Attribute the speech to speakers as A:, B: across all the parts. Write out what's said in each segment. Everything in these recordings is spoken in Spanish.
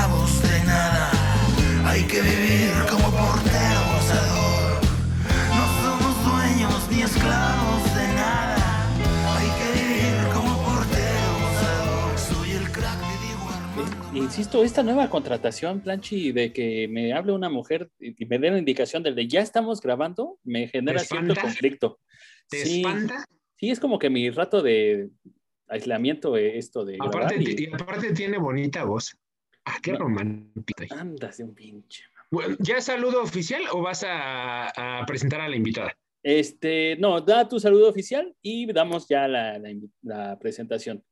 A: esclavos de nada. Hay que vivir como portero gozador. No somos dueños ni esclavos de nada. Hay que vivir como portero gozador. Soy el crack de Diego Armando.
B: Insisto, esta nueva contratación, Planchi, de que me hable una mujer y me dé la indicación del de ya estamos grabando, me genera
C: ¿Te
B: cierto conflicto.
C: ¿Te
B: Sí.
C: espanta?
B: Sí, es como que mi rato de aislamiento, eh, esto de
C: Aparte,
B: y
C: aparte tiene bonita voz. Ah, qué romántico.
B: andas de un pinche.
C: Bueno, ¿Ya es saludo oficial o vas a, a presentar a la invitada?
B: Este, no, da tu saludo oficial y damos ya la, la invi- la presentación.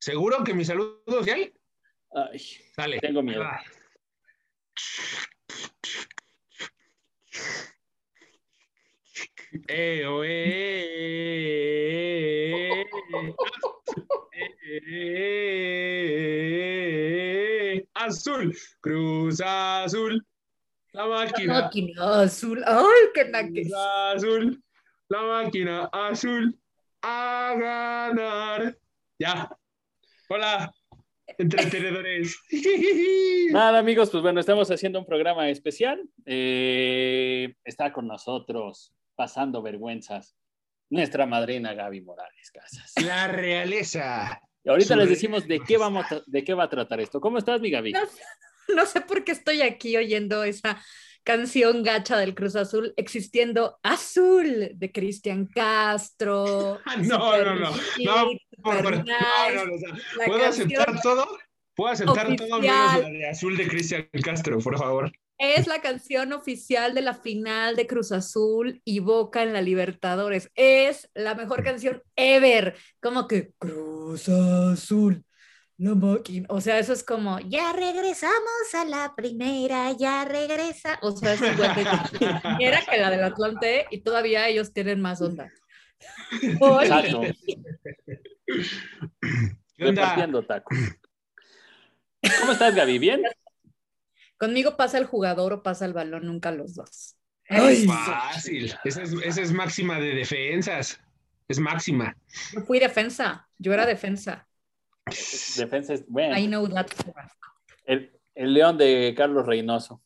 C: ¿Seguro que mi saludo oficial?
B: Ay,
C: Dale.
B: Tengo miedo.
C: Ah. Eh, oh, eh, eh, eh, azul, Cruz Azul, la máquina,
D: Máquina azul. ¡Ay, qué naques!
C: Cruz Azul, la máquina azul, a ganar. Ya. Hola, entretenedores.
B: Nada, amigos, pues bueno, estamos haciendo un programa especial. Eh, está con nosotros, pasando vergüenzas, nuestra madrina Gaby Morales Casas.
C: La realeza.
B: Y ahorita les decimos de qué, vamos a- de qué va a tratar esto. ¿Cómo estás, mi Gaby?
D: No, no sé por qué estoy aquí oyendo esa canción gacha del Cruz Azul, existiendo Azul de Cristian Castro.
C: Ah, no, no, no.
D: Super
C: No, por
D: nice,
C: no, no, o sea,
D: la
C: ¿Puedo aceptar todo? ¿Puedo aceptar todo menos la de azul de Cristian Castro, por favor?
D: Es la canción oficial de la final de Cruz Azul y Boca en la Libertadores. Es la mejor canción ever. Como que Cruz Azul, la máquina. O sea, eso es como, ya regresamos a la primera, ya regresa. O sea, es igual de era que la del Atlante y todavía ellos tienen más onda.
B: Exacto,
C: ¿Qué onda?
B: repartiendo tacos. ¿Cómo estás, Gaby? ¿Bien?
D: Conmigo pasa el jugador o pasa el balón, nunca los dos.
C: Es fácil. Esa es, esa es máxima de defensas. Es máxima.
D: Yo fui defensa, yo era defensa.
B: Defensa es bueno.
D: I know that.
B: El, el león de Carlos Reynoso.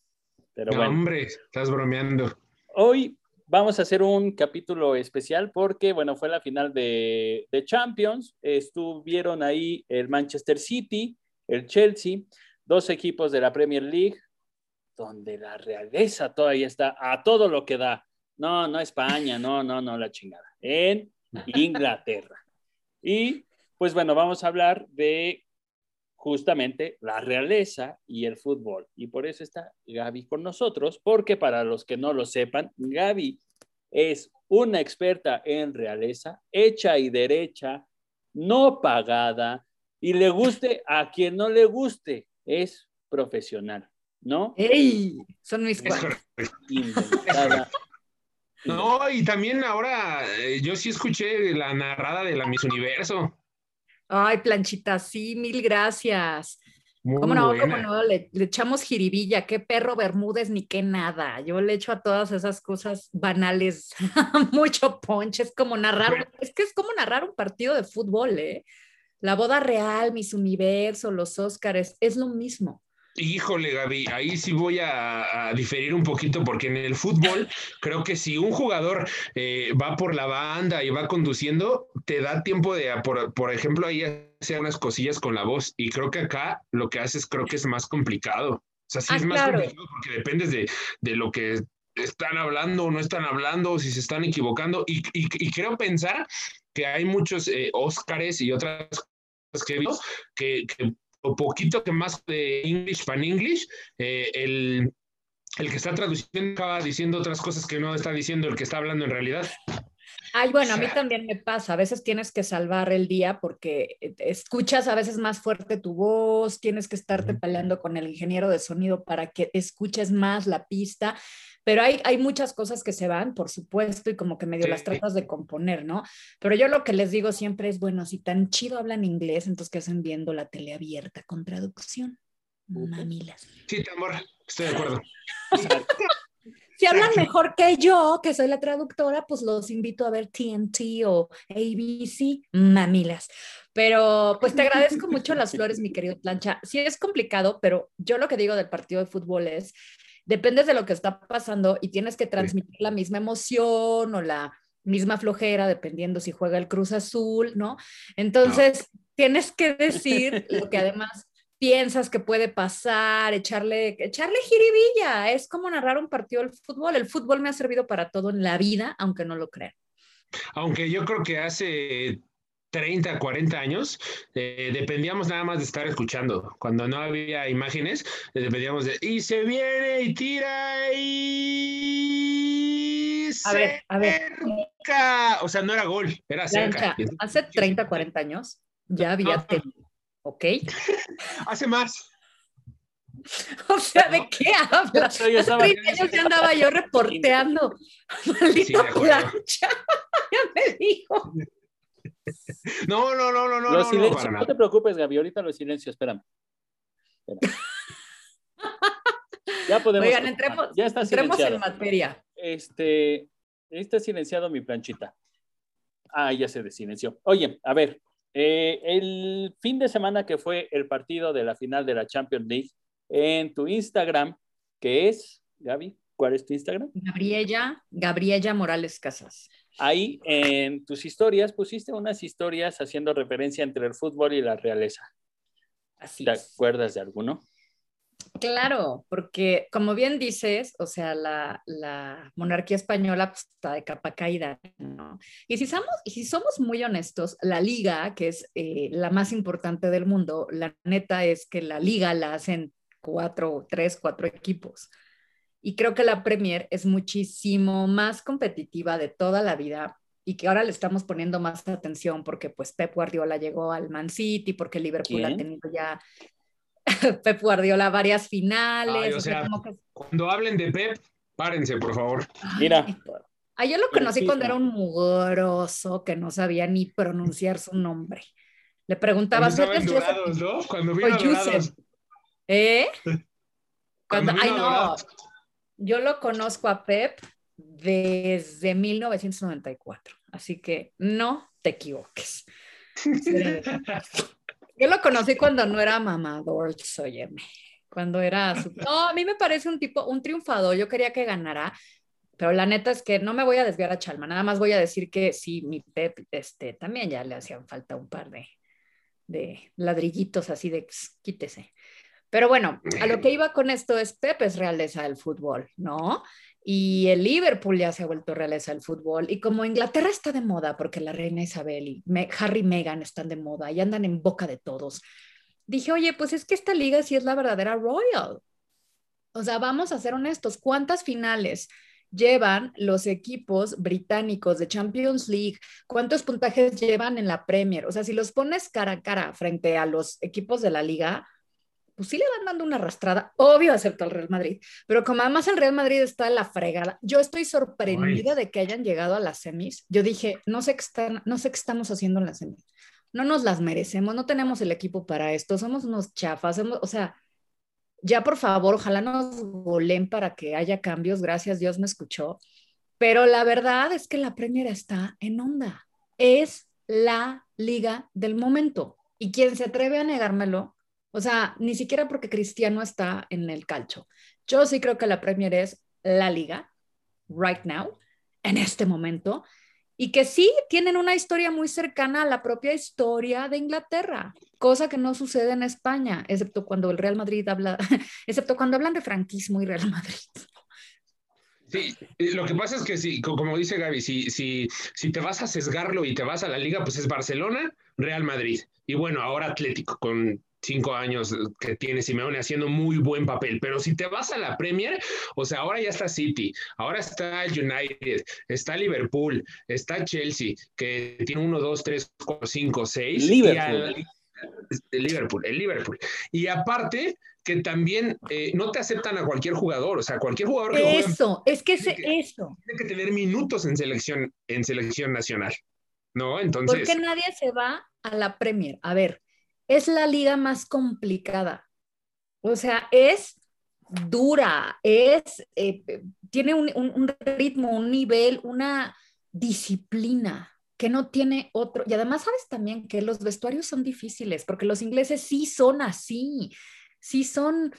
B: Pero
C: No,
B: bueno.
C: hombre, estás bromeando.
B: Hoy vamos a hacer un capítulo especial porque, bueno, fue la final de, de Champions. Estuvieron ahí el Manchester City, el Chelsea, dos equipos de la Premier League, donde la realeza todavía está a todo lo que da. No, no España, no, no, no, la chingada. En Inglaterra. Y pues bueno, vamos a hablar de justamente la realeza y el fútbol. Y por eso está Gaby con nosotros, porque para los que no lo sepan, Gaby es una experta en realeza, hecha y derecha, no pagada, y le guste a quien no le guste, es profesional, ¿no?
D: ¡Ey! Son mis.
B: Inventada.
C: No, y también ahora eh, yo sí escuché la narrada de la Miss Universo.
D: Ay, planchita, sí, mil gracias.
C: Muy
D: ¿Cómo no?
C: buena.
D: ¿Cómo no? Le, le echamos jiribilla, qué perro Bermúdez ni qué nada. Yo le echo a todas esas cosas banales mucho punch. Es como narrar, un- es que es como narrar un partido de fútbol, ¿eh? La boda real, Miss Universo, los Óscares, es lo mismo.
C: Híjole, Gaby, ahí sí voy a, a diferir un poquito porque en el fútbol creo que si un jugador eh, va por la banda y va conduciendo, te da tiempo de, por, por ejemplo, ahí hacer unas cosillas con la voz y creo que acá lo que haces creo que es más complicado. O sea, sí
D: Ah,
C: es más
D: claro.
C: complicado porque dependes de, de lo que están hablando o no están hablando, o si se están equivocando y, y- y creo pensar que hay muchos eh, Óscares y otras cosas que he visto que, que o poquito que más de English pan English, eh, el, el que está traduciendo acaba diciendo otras cosas que no está diciendo el que está hablando en realidad.
D: Ay, bueno, a mí también me pasa. A veces tienes que salvar el día porque eh, escuchas a veces más fuerte tu voz, tienes que estarte peleando con el ingeniero de sonido para que escuches más la pista. Pero hay, hay muchas cosas que se van, por supuesto, y como que medio
C: Sí.
D: las tratas de componer, ¿no? Pero yo lo que les digo siempre es, bueno, si tan chido hablan inglés, entonces ¿qué hacen viendo la tele abierta con traducción? Mamilas.
C: Sí, tambor, estoy de acuerdo.
D: Si hablan mejor que yo, que soy la traductora, pues los invito a ver TNT o ABC, mamilas. Pero pues te agradezco mucho las flores, mi querido Plancha. Sí es complicado, pero yo lo que digo del partido de fútbol es, dependes de lo que está pasando y tienes que transmitir la misma emoción o la misma flojera, dependiendo si juega el Cruz Azul, ¿no? Entonces, tienes que decir lo que además piensas que puede pasar, echarle, echarle jiribilla. Es como narrar un partido del fútbol. El fútbol me ha servido para todo en la vida, aunque no lo crean.
C: Aunque yo creo que hace 30, 40 años, eh, dependíamos nada más de estar escuchando. Cuando no había imágenes, eh, dependíamos de y se viene y tira y
D: a ver, a ver.
C: O sea, no era gol, era cerca.
D: Hace 30, 40 años ya había ¿ok?
C: Hace más.
D: O sea, ¿de qué hablas? Hace 30 años ya andaba yo reporteando. Maldita plancha. ya me dijo.
C: No, no, no, no, no.
B: Los no, no, te preocupes, Gaby, ahorita lo silencio, espérame. ya podemos.
D: Oigan, entremos, ya está entremos en materia.
B: Este, está silenciado mi planchita. Ah, ya se desilenció. Oye, a ver, eh, el fin de semana que fue el partido de la final de la Champions League en tu Instagram, que es, Gaby, ¿cuál es tu Instagram?
D: Gabriela, Gabriela Morales Casas.
B: Ahí en tus historias pusiste unas historias haciendo referencia entre el fútbol y la realeza.
D: Así
B: ¿Te acuerdas de alguno?
D: Claro, porque como bien dices, o sea, la, monarquía española pues, está de capa caída, ¿no? Y si, somos, y si somos muy honestos, la liga, que es eh, la más importante del mundo, la neta es que la liga la hacen cuatro, tres, cuatro equipos. Y creo que la Premier es muchísimo más competitiva de toda la vida y que ahora le estamos poniendo más atención porque pues Pep Guardiola llegó al Man City, porque Liverpool ha tenido ya Pep Guardiola varias finales.
C: Cuando hablen de Pep, párense, por favor.
B: Mira.
D: Ah, yo lo conocí cuando era un mugroso que no sabía ni pronunciar su nombre. Le preguntaba...
C: Cuando vino
D: ¿Eh? Cuando, ay, no. Yo lo conozco a Pep desde 1994, así que no te equivoques. Yo lo conocí cuando no era mamador, óyeme. Cuando era... Su... No, a mí me parece un tipo, un triunfador. Yo quería que ganara, pero la neta es que no me voy a desviar a Chalma. Nada más voy a decir que sí, mi Pep, este, también ya le hacían falta un par de, de ladrillitos así de quítese. Pero bueno, a lo que iba con esto es Pep es realeza del fútbol, ¿no? y el Liverpool ya se ha vuelto realeza del fútbol. Y como Inglaterra está de moda, porque la reina Isabel y Harry y Meghan están de moda y andan en boca de todos, dije, oye, pues es que esta liga sí es la verdadera Royal. O sea, vamos a ser honestos, ¿cuántas finales llevan los equipos británicos de Champions League? ¿Cuántos puntajes llevan en la Premier? O sea, si los pones cara a cara frente a los equipos de la liga, pues sí le van dando una arrastrada, obvio acepto al Real Madrid, pero como además el Real Madrid está en la fregada, yo estoy sorprendida de que hayan llegado a las semis. Yo dije, no sé, qué están, no sé qué estamos haciendo en las semis, no nos las merecemos, no tenemos el equipo para esto, somos unos chafas, o sea, ya por favor, ojalá nos golen para que haya cambios, gracias, Dios me escuchó, pero la verdad es que la Premier está en onda, es la liga del momento. Y quien se atreve a negármelo, o sea, ni siquiera porque Cristiano está en el calcho. Yo sí creo que la Premier es la liga, right now, en este momento, y que sí tienen una historia muy cercana a la propia historia de Inglaterra, cosa que no sucede en España, excepto cuando el Real Madrid habla, excepto cuando hablan de franquismo y Real Madrid.
C: Sí, lo que pasa es que si, como dice Gaby, si, si, si te vas a sesgarlo y te vas a la liga, pues es Barcelona, Real Madrid. Y bueno, ahora Atlético, con cinco años que tiene Simeone haciendo muy buen papel. Pero si te vas a la Premier, o sea, ahora ya está City, ahora está el United, está Liverpool, está Chelsea, que tiene uno, dos, tres, cuatro, cinco, seis.
B: Liverpool.
C: el Liverpool, el Liverpool. Y aparte, que también eh, no te aceptan a cualquier jugador, o sea, cualquier jugador
D: que Eso, es que, es eso.
C: Tiene que tener minutos en selección, en selección nacional, ¿no? Entonces...
D: ¿Por qué nadie se va a la Premier? A ver, es la liga más complicada. O sea, es dura, es, eh, tiene un, un, un ritmo, un nivel, una disciplina que no tiene otro. Y además sabes también que los vestuarios son difíciles, porque los ingleses sí son así, sí son,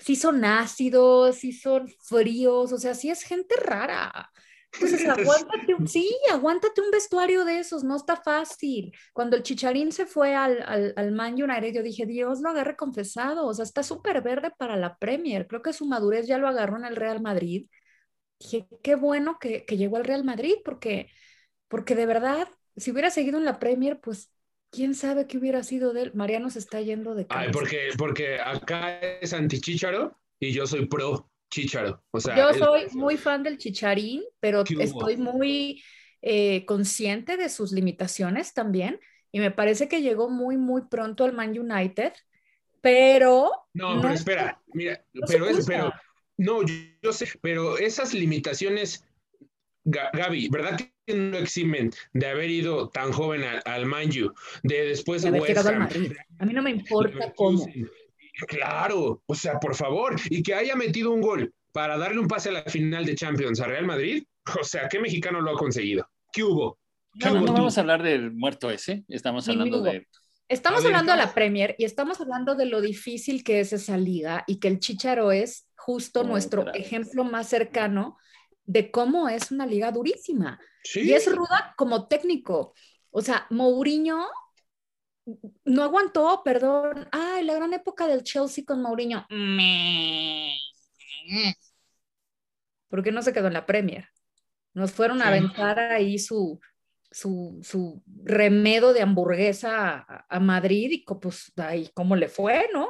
D: sí son ácidos, sí son fríos, o sea, sí es gente rara. Entonces, aguántate, un- sí, aguántate un vestuario de esos, no está fácil. Cuando el Chicharín se fue al, al, al Man United, yo dije, Dios lo agarre confesado, o sea, está súper verde para la Premier. Creo que su madurez ya lo agarró en el Real Madrid. Dije, qué bueno que, que llegó al Real Madrid, porque, porque de verdad, si hubiera seguido en la Premier, pues quién sabe qué hubiera sido de él. Mariano se está yendo de
C: Ay,
D: cabeza.
C: porque, porque acá es anti-Chícharo y yo soy pro Chícharo. O sea,
D: Yo soy muy fan del Chicharín, pero estoy muy eh, consciente de sus limitaciones también. Y me parece que llegó muy, muy pronto al Man United, pero
C: No,
D: no
C: pero
D: es
C: espera, mira,
D: no
C: pero es, pero, no, yo, yo sé, pero esas limitaciones, Ga- Gaby, ¿verdad que no eximen de haber ido tan joven al, al Man U, de después
D: de
C: West Ham,
D: Madrid. A mí no me importa cómo.
C: Claro, o sea, por favor, y que haya metido un gol para darle un pase a la final de Champions a Real Madrid, o sea, ¿qué mexicano lo ha conseguido? ¿Qué hubo? ¿Qué
B: No,
C: hubo
B: no vamos a hablar del muerto ese, estamos hablando de...
D: Estamos
C: A ver,
D: hablando de la Premier y estamos hablando de lo difícil que es esa liga y que el Chicharo es justo
B: Oh,
D: nuestro ejemplo más cercano de cómo es una liga durísima.
C: Sí,
D: Y es ruda como técnico. O sea, Mourinho no aguantó, perdón. Ay, la gran época del Chelsea con Mourinho. ¿Por qué no se quedó en la Premier? Nos fueron a aventar ahí su, su, su remedo de hamburguesa a, a Madrid y pues ahí cómo le fue, ¿no?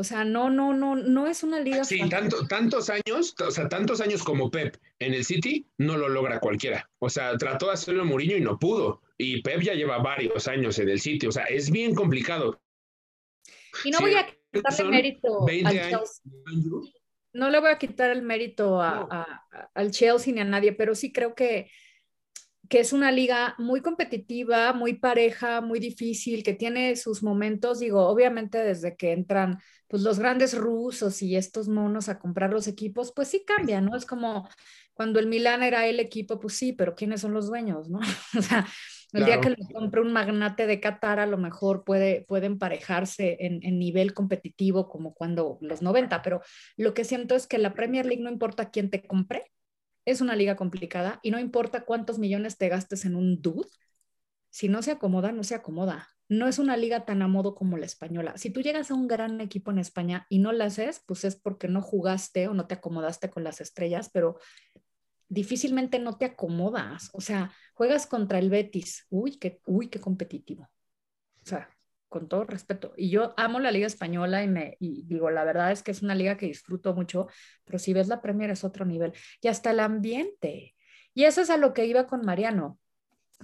D: O sea, no, no, no, no es una liga
C: Sí, tanto, tantos años, o sea, tantos años como Pep en el City, no lo logra cualquiera. O sea, trató de hacerlo Mourinho y no pudo. Y Pep ya lleva varios años en el City. O sea, es bien complicado.
D: Y no voy a quitarle
C: son
D: mérito
C: 20
D: al
C: años.
D: Chelsea. no le voy a quitar el mérito a,
C: No.
D: a- a- al Chelsea ni a nadie, pero sí creo que, que es una liga muy competitiva, muy pareja, muy difícil, que tiene sus momentos, digo, obviamente desde que entran pues los grandes rusos y estos monos a comprar los equipos, pues sí cambia, ¿no? Es como cuando el Milán era el equipo, pues sí, pero ¿quiénes son los dueños, no? O sea, el día que lo compre un magnate de Qatar, a lo mejor puede, puede emparejarse en, en nivel competitivo como cuando los 90, pero lo que siento es que la Premier League no importa quién te compre, es una liga complicada y no importa cuántos millones te gastes en un dude, si no se acomoda, no se acomoda. No es una liga tan a modo como la española. Si tú llegas a un gran equipo en España y no la haces, pues es porque no jugaste o no te acomodaste con las estrellas, pero difícilmente no te acomodas. O sea, juegas contra el Betis. Uy, qué, uy, qué competitivo. O sea, con todo respeto. Y yo amo la liga española y me y digo, la verdad es que es una liga que disfruto mucho, pero si ves la Premier es otro nivel. Y hasta el ambiente. Y eso es a lo que iba con Mariano.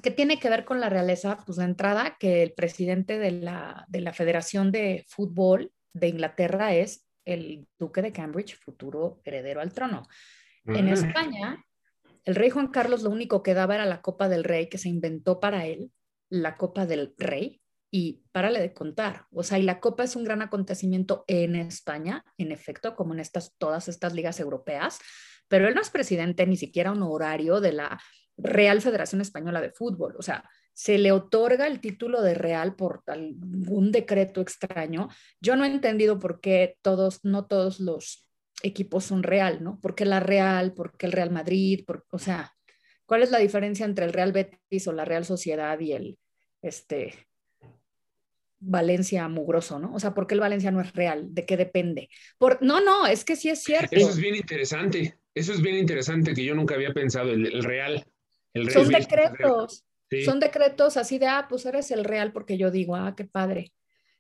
D: ¿Qué tiene que ver con la realeza? Pues de entrada, que el presidente de la, de la Federación de Fútbol de Inglaterra es el duque de Cambridge, futuro heredero al trono. En
C: Ah.
D: España, el rey Juan Carlos lo único que daba era la Copa del Rey, que se inventó para él, la Copa del Rey, y párale de contar. O sea, y la Copa es un gran acontecimiento en España, en efecto, como en estas, todas estas ligas europeas, pero él no es presidente ni siquiera honorario de la Real Federación Española de Fútbol. O sea, se le otorga el título de Real por algún decreto extraño. Yo no he entendido por qué todos, no todos los equipos son Real, ¿no? ¿Por qué la Real? ¿Por qué el Real Madrid? Por, o sea, ¿cuál es la diferencia entre el Real Betis o la Real Sociedad y el este Valencia mugroso, ¿no? O sea, ¿por qué el Valencia no es real? ¿De qué depende? Por, no, no, es que sí es cierto.
C: Eso es bien interesante. Eso es bien interesante que yo nunca había pensado. El, el real. El
D: Son
C: real-
D: decretos.
C: Sí.
D: Son decretos así de, ah, pues eres el real porque yo digo, ah, qué padre.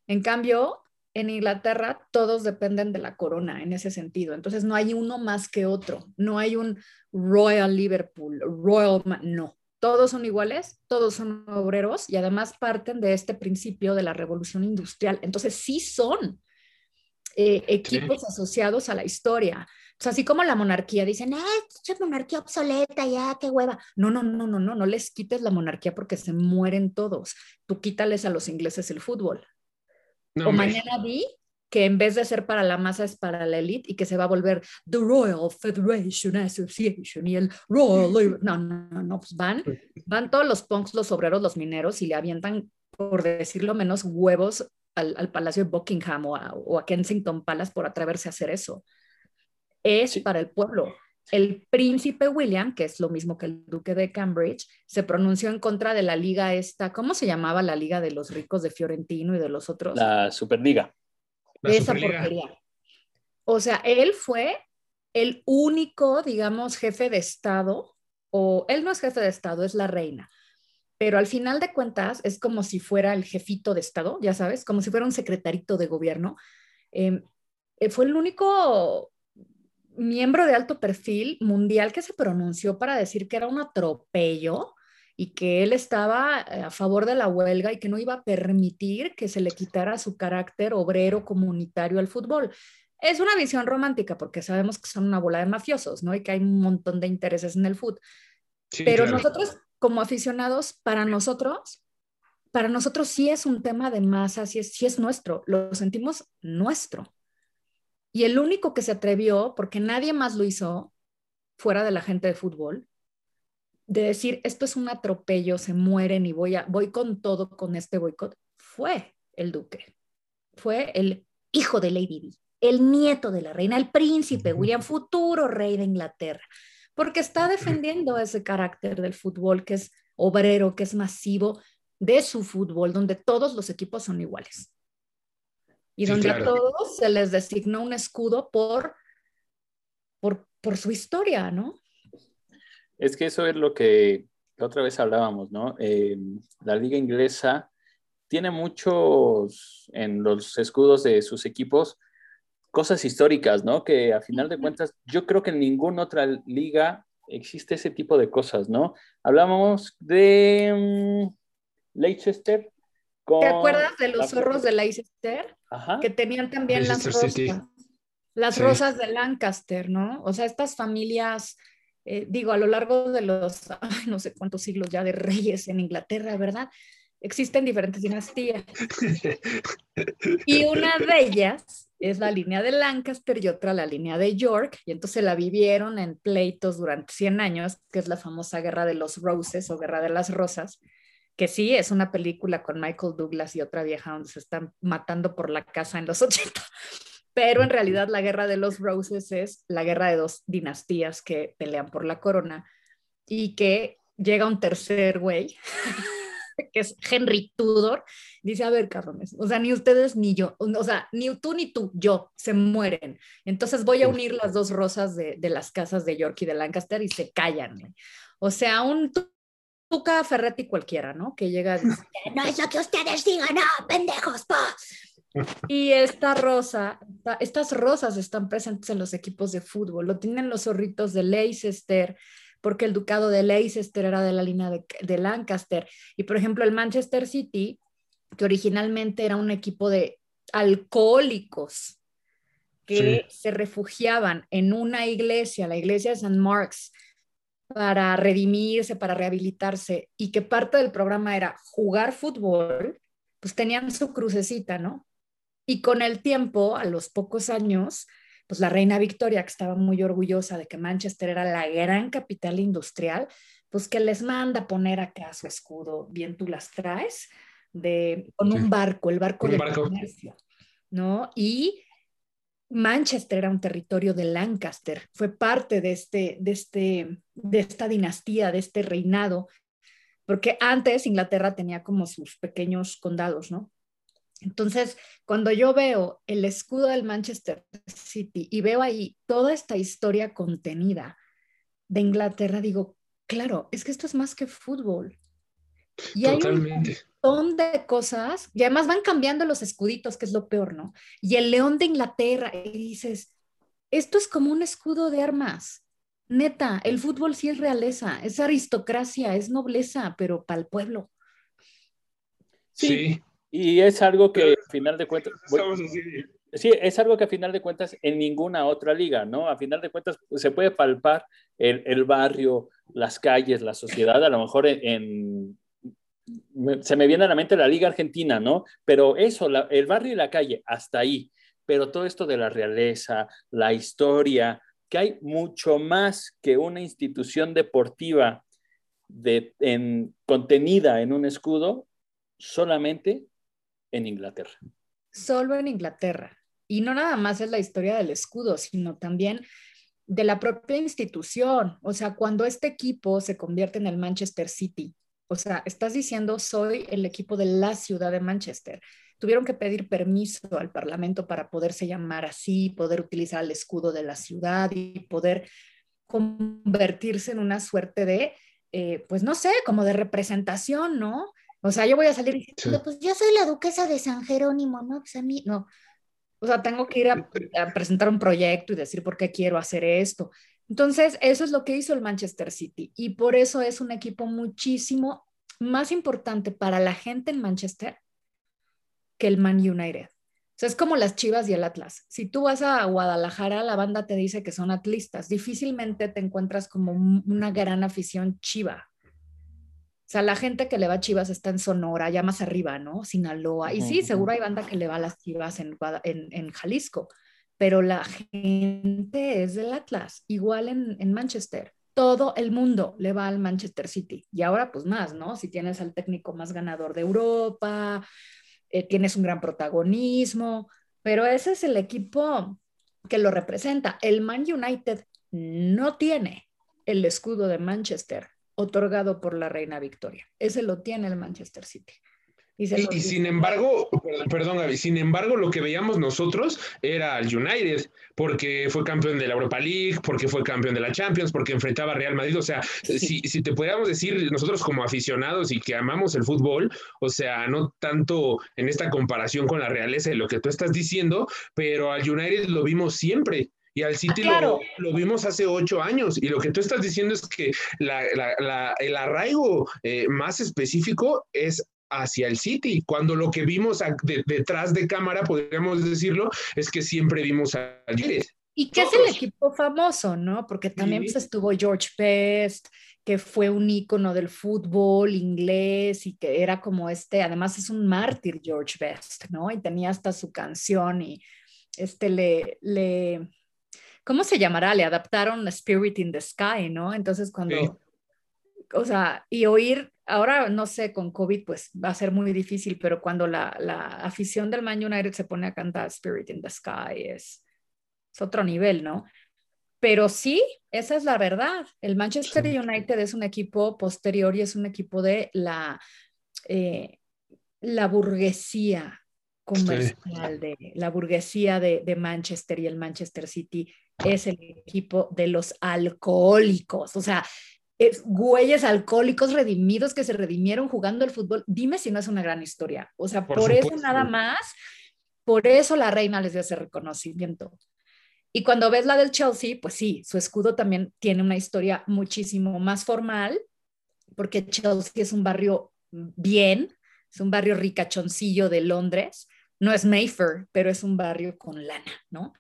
D: En cambio, en Inglaterra todos dependen de la corona en ese sentido. Entonces no hay uno más que otro. No hay un Royal Liverpool, Royal, Ma- no. Todos son iguales, todos son obreros y además parten de este principio de la revolución industrial. Entonces sí son eh, equipos asociados a la historia. Sea, así como la monarquía, dicen, ah, es monarquía obsoleta, ya, qué hueva. No, no, no, no, no, no les quites la monarquía porque se mueren todos. Tú quítales a los ingleses el fútbol.
C: No,
D: o
C: hombre.
D: mañana vi que en vez de ser para la masa es para la elite y que se va a volver The Royal Federation Association y el Royal... No, no, no, pues van, van todos los punks, los obreros, los mineros y le avientan, por decirlo menos, huevos al, al Palacio de Buckingham o a, o a, Kensington Palace por atreverse a hacer eso. Es sí. para el pueblo. El príncipe William, que es lo mismo que el duque de Cambridge, se pronunció en contra de la liga esta, ¿cómo se llamaba la liga de los ricos de Fiorentino y de los otros?
B: La Superliga
D: de esa porquería. O sea, él fue el único, digamos, jefe de Estado, o él no es jefe de Estado, es la reina, pero al final de cuentas es como si fuera el jefito de Estado, ya sabes, como si fuera un secretarito de gobierno. Eh, fue el único miembro de alto perfil mundial que se pronunció para decir que era un atropello y que él estaba eh, a favor de la huelga y que no iba a permitir que se le quitara su carácter obrero comunitario al fútbol. Es una visión romántica porque sabemos que son una bola de mafiosos, ¿no? Y que hay un montón de intereses en el fútbol. Sí, Pero claro. nosotros, como aficionados, para nosotros, para nosotros sí es un tema de masa, sí es, sí es nuestro, lo sentimos nuestro. Y el único que se atrevió, porque nadie más lo hizo, fuera de la gente de fútbol, de decir esto es un atropello, se mueren y voy, a, voy con todo con este boicot, fue el duque, fue el hijo de Lady Di, el nieto de la reina, el príncipe William, futuro rey de Inglaterra, porque está defendiendo ese carácter del fútbol que es obrero, que es masivo, de su fútbol, donde todos los equipos son iguales. Y sí, donde claro. a todos se les designó un escudo por, por, por su historia, ¿no?
B: Es que eso es lo que otra vez hablábamos, ¿no? Eh, la liga inglesa tiene muchos en los escudos de sus equipos cosas históricas, ¿no? Que a final de cuentas yo creo que en ninguna otra liga existe ese tipo de cosas, ¿no? Hablamos de um, Leicester.
D: Con ¿Te acuerdas de los zorros de Leicester? Ajá. Que tenían también las rosas. City. Las sí. rosas de Lancaster, ¿no? O sea, estas familias eh, digo, a lo largo de los, ay, no sé cuántos siglos ya de reyes en Inglaterra, ¿verdad? Existen diferentes dinastías. Y una de ellas es la línea de Lancaster y otra la línea de York, y entonces la vivieron en pleitos durante 100 años, que es la famosa Guerra de los Roses o Guerra de las Rosas, que sí es una película con Michael Douglas y otra vieja donde se están matando por la casa en los 80 pero en realidad la guerra de los Roses es la guerra de dos dinastías que pelean por la corona y que llega un tercer güey, que es Henry Tudor, dice, a ver, cabrones, o sea, ni ustedes ni yo, o sea, ni tú ni tú, yo, se mueren. Entonces voy a unir las dos rosas de, de las casas de York y de Lancaster y se callan. O sea, un Tuca Ferretti cualquiera, ¿no? Que llega a decir, no es lo que ustedes digan, no, pendejos, pa. Y esta rosa, estas rosas están presentes en los equipos de fútbol, lo tienen los zorritos de Leicester, porque el ducado de Leicester era de la línea de, de Lancaster. Y por ejemplo, el Manchester City, que originalmente era un equipo de alcohólicos que sí. se refugiaban en una iglesia, la iglesia de St. Mark's, para redimirse, para rehabilitarse, y que parte del programa era jugar fútbol, pues tenían su crucecita, ¿no? Y con el tiempo, a los pocos años, pues la reina Victoria, que estaba muy orgullosa de que Manchester era la gran capital industrial, pues que les manda poner acá su escudo, bien tú las traes, de, con un barco, el barco de comercio, ¿no? Y Manchester era un territorio de Lancaster, fue parte de, este, de, este, de esta dinastía, de este reinado, porque antes Inglaterra tenía como sus pequeños condados, ¿no? Entonces, cuando yo veo el escudo del Manchester City y veo ahí toda esta historia contenida de Inglaterra, digo, claro, es que esto es más que fútbol. Totalmente. Montón de cosas, y además van cambiando los escuditos, que es lo peor, ¿no? Y el león de Inglaterra, y dices, esto es como un escudo de armas. Neta, el fútbol sí es realeza, es aristocracia, es nobleza, pero para el pueblo.
B: Sí. sí. Y es algo que al final de cuentas... Bueno, sí, es algo que a final de cuentas en ninguna otra liga, ¿no? A final de cuentas pues, se puede palpar el, el, barrio, las calles, la sociedad, a lo mejor en, en se me viene a la mente la liga argentina, ¿no? Pero eso, el barrio y la calle, hasta ahí. pero todo esto de la realeza, la historia, que hay mucho más que una institución deportiva de, en, contenida en un escudo solamente en Inglaterra.
D: Solo en Inglaterra. Y no nada más es la historia del escudo, sino también de la propia institución. O sea, cuando este equipo se convierte en el Manchester City, o sea, estás diciendo, soy el equipo de la ciudad de Manchester. Tuvieron que pedir permiso al Parlamento para poderse llamar así, poder utilizar el escudo de la ciudad y poder convertirse en una suerte de, eh, pues no sé, como de representación, ¿no? O sea, yo voy a salir diciendo, pues yo soy la duquesa de San Jerónimo, ¿no? Pues a mí, no. O sea, tengo que ir a, a presentar un proyecto y decir por qué quiero hacer esto. Entonces, eso es lo que hizo el Manchester City y por eso es un equipo muchísimo más importante para la gente en Manchester que el Man United. O sea, es como las Chivas y el Atlas. Si tú vas a Guadalajara, la banda te dice que son atlistas. Difícilmente te encuentras como una gran afición chiva. O sea, la gente que le va a Chivas está en Sonora, ya más arriba, ¿no? Sinaloa. Y sí, seguro hay banda que le va a las Chivas en, en, en Jalisco pero la gente es del Atlas, igual en, Manchester. Todo el mundo le va al Manchester City. Y ahora pues más, ¿no? Si tienes al técnico más ganador de Europa, eh, tienes un gran protagonismo, pero ese es el equipo que lo representa. El Man United no tiene el escudo de Manchester otorgado por la reina Victoria. Ese lo tiene el Manchester City.
C: Y, sin embargo, perdón Gaby, sin embargo lo que veíamos nosotros era al United, porque fue campeón de la Europa League, porque fue campeón de la Champions, porque enfrentaba a Real Madrid, o sea, si, si, te pudiéramos decir nosotros como aficionados y que amamos el fútbol, o sea, no tanto en esta comparación con la realeza de lo que tú estás diciendo, pero al United lo vimos siempre. Y al City
D: Ah,
C: lo, lo, vimos hace ocho años. Y lo que tú estás diciendo es que la, la, la, el arraigo eh, más específico es hacia el City, cuando lo que vimos de, detrás de cámara, podríamos decirlo, es que siempre vimos a Gires.
D: Y que es el equipo famoso, ¿no? Porque también sí. pues, estuvo George Best, que fue un ícono del fútbol inglés y que era como este, además es un mártir George Best, ¿no? Y tenía hasta su canción y este le, le ¿cómo se llamará? Le adaptaron Spirit in the Sky, ¿no? Entonces cuando, sí. o sea, y oír ahora no sé, con COVID pues va a ser muy difícil, pero cuando la, la, afición del Man United se pone a cantar Spirit in the Sky es, es, otro nivel, ¿no? Pero sí, esa es la verdad. El Manchester sí. United es un equipo posterior y es un equipo de la, eh, la burguesía comercial, sí. de la burguesía de, de Manchester y el Manchester City es el equipo de los alcohólicos. O sea, es, güeyes alcohólicos redimidos que se redimieron jugando el fútbol. Dime si no es una gran historia. O sea, por, por eso nada más, por eso la reina les dio ese reconocimiento. Y cuando ves la del Chelsea, pues sí, su escudo también tiene una historia muchísimo más formal, porque Chelsea es un barrio bien, es un barrio ricachoncillo de Londres. No es Mayfair, pero es un barrio con lana, ¿no?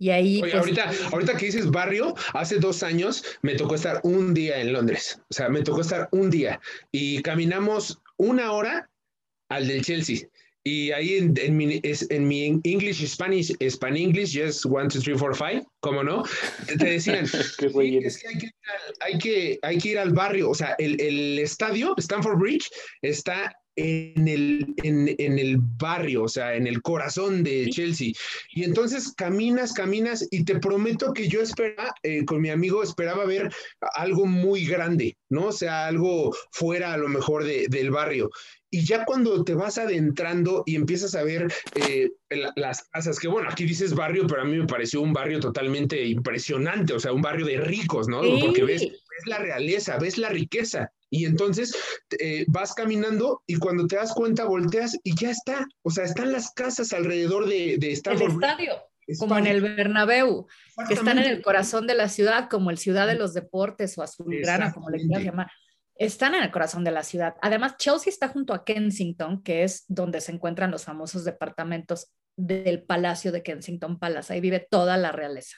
D: Y ahí.
C: Oye, pues, ahorita, ahorita que dices barrio, hace dos años me tocó estar un día en Londres. O sea, me tocó estar un día y caminamos una hora al del Chelsea. Y ahí en, en, mi, es, en mi English, Spanish, Span English, yes, one, two, three, four, five, ¿cómo no? Te decían, sí, es que hay, que al, hay, que, hay, que ir al barrio, o sea, el, el estadio, Stanford Bridge, está en el, en, en, el barrio, o sea, en el corazón de Chelsea. Y entonces caminas, caminas y te prometo que yo esperaba, eh, con mi amigo, esperaba ver algo muy grande, ¿no? O sea, algo fuera a lo mejor de, del barrio. Y ya cuando te vas adentrando y empiezas a ver eh, las casas, que bueno, aquí dices barrio, pero a mí me pareció un barrio totalmente impresionante, o sea, un barrio de ricos, ¿no? Sí. Porque ves, ves la realeza, ves la riqueza. Y entonces eh, vas caminando y cuando te das cuenta volteas y ya está. O sea, están las casas alrededor de, de
D: Stanford. El estadio, como en el Bernabéu, que están en el corazón de la ciudad, como el Ciudad de los Deportes o Azulgrana, como le quieras llamar. Están en el corazón de la ciudad. Además, Chelsea está junto a Kensington, que es donde se encuentran los famosos departamentos del Palacio de Kensington Palace. Ahí vive toda la realeza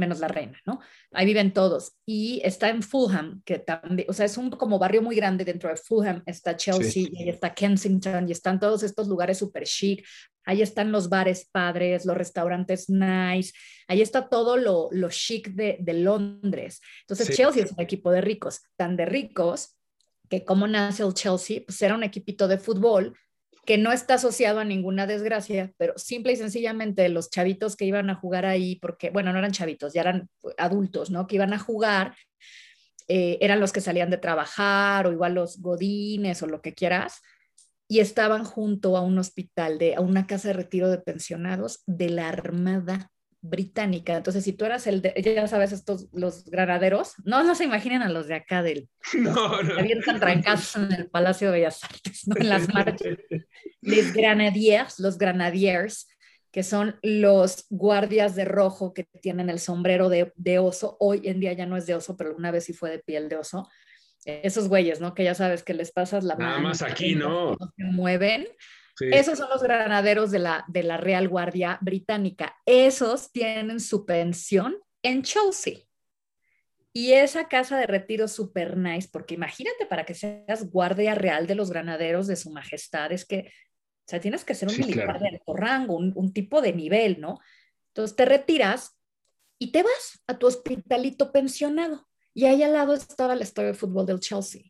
D: menos la reina, ¿no? Ahí viven todos. Y está en Fulham, que también, o sea, es un como barrio muy grande dentro de Fulham, está Chelsea, sí. y está Kensington, y están todos estos lugares súper chic. ahí están los bares padres, los restaurantes nice, ahí está todo lo, lo chic de, de Londres. Entonces
C: Sí.
D: Chelsea es un equipo de ricos, tan de ricos que como nace el Chelsea, pues era un equipito de fútbol que no está asociado a ninguna desgracia, pero simple y sencillamente los chavitos que iban a jugar ahí, porque, bueno, no eran chavitos, ya eran adultos, ¿no? Que iban a jugar, eh, eran los que salían de trabajar o igual los godines o lo que quieras, y estaban junto a un hospital, de, a una casa de retiro de pensionados de la Armada británica. Entonces, si tú eras el de, ya sabes, estos, los granaderos, no, no se imaginen a los de acá del,
C: No, no.
D: avientan trancazos en el Palacio de Bellas Artes, ¿no? En las marchas. Les grenadiers, los grenadiers, que son los guardias de rojo que tienen el sombrero de, de oso. Hoy en día ya no es de oso, pero una vez sí fue de piel de oso. Esos güeyes, ¿no? Que ya sabes que les pasas la
C: Nada
D: mano.
C: más aquí, ¿no?
D: Se mueven.
C: Sí.
D: Esos son los granaderos de la, de la Real Guardia Británica. Esos tienen su pensión en Chelsea. Y esa casa de retiro super nice, porque imagínate para que seas guardia real de los granaderos de su majestad, es que, o sea, tienes que ser un
C: Sí,
D: militar
C: claro.
D: de alto rango, un, un tipo de nivel, ¿no? Entonces te retiras y te vas a tu hospitalito pensionado. Y ahí al lado estaba el estadio de fútbol del Chelsea.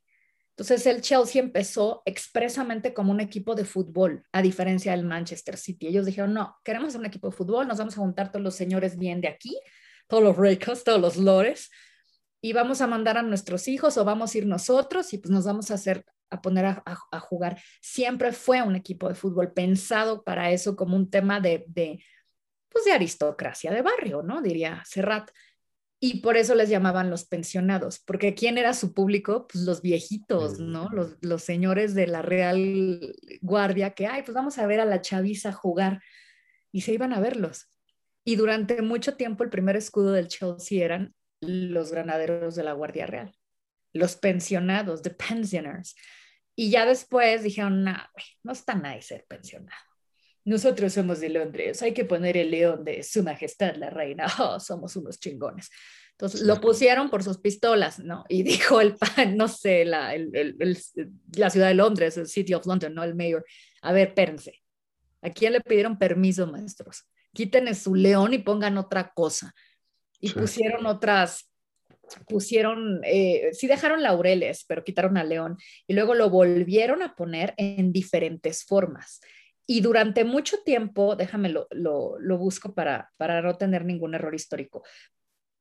D: Entonces el Chelsea empezó expresamente como un equipo de fútbol, a diferencia del Manchester City. Ellos dijeron, no, queremos un equipo de fútbol, nos vamos a juntar todos los señores bien de aquí, todos los ricos, todos los lores, y vamos a mandar a nuestros hijos o vamos a ir nosotros y pues nos vamos a hacer, a poner a, jugar. Siempre fue un equipo de fútbol pensado para eso como un tema de, de, pues de aristocracia de barrio, ¿no? Diría Serrat. Y por eso les llamaban los pensionados, porque ¿quién era su público? Pues los viejitos, ¿no? Los, los señores de la Real Guardia que, ay, pues vamos a ver a la chaviza jugar. Y se iban a verlos. Y durante mucho tiempo el primer escudo del Chelsea eran los granaderos de la Guardia Real, los pensionados, the pensioners. Y ya después dijeron, no, no está nice ser pensionado. Nosotros somos de Londres, hay que poner el león de Su Majestad la Reina, oh, somos unos chingones. Entonces lo pusieron por sus pistolas, ¿no? Y dijo el, no sé, la, el, el, el, la ciudad de Londres, el City of London, ¿no? El mayor, a ver, espérense, ¿a quién le pidieron permiso, maestros? Quiten su león y pongan otra cosa. Y sí. pusieron otras, pusieron, eh, sí dejaron laureles, pero quitaron al león. Y luego lo volvieron a poner en diferentes formas. Y durante mucho tiempo, déjame lo, lo, lo busco para, para no tener ningún error histórico,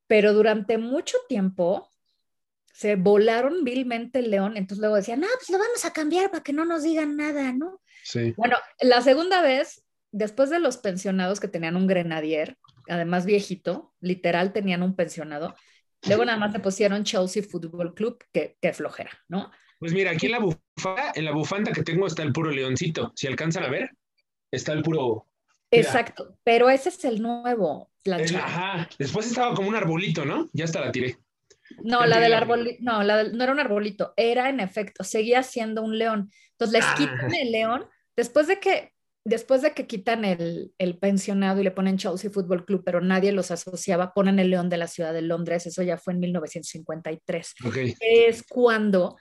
D: pero durante mucho tiempo se volaron vilmente el león, entonces luego decían, no, pues lo vamos a cambiar para que no nos digan nada, ¿no?
C: Sí.
D: Bueno, la segunda vez, después de los pensionados que tenían un grenadier, además viejito, literal tenían un pensionado, luego nada más le pusieron Chelsea Football Club, que, que flojera, ¿no?
C: Pues mira, aquí en la bufanda, en la bufanda que tengo está el puro leoncito. Si alcanzan a ver, está el puro.
D: Mira. Exacto, pero ese es el nuevo.
C: El, ajá. Después estaba como un arbolito, ¿no? Ya hasta la tiré.
D: No, la del arbolito, no, la del, no era un arbolito, era en efecto, seguía siendo un león. Entonces les quitan el león, después de que, después de que quitan el, el pensionado y le ponen Chelsea Football Club, pero nadie los asociaba, ponen el león de la ciudad de Londres, eso ya fue en 1953.
C: Okay.
D: Es cuando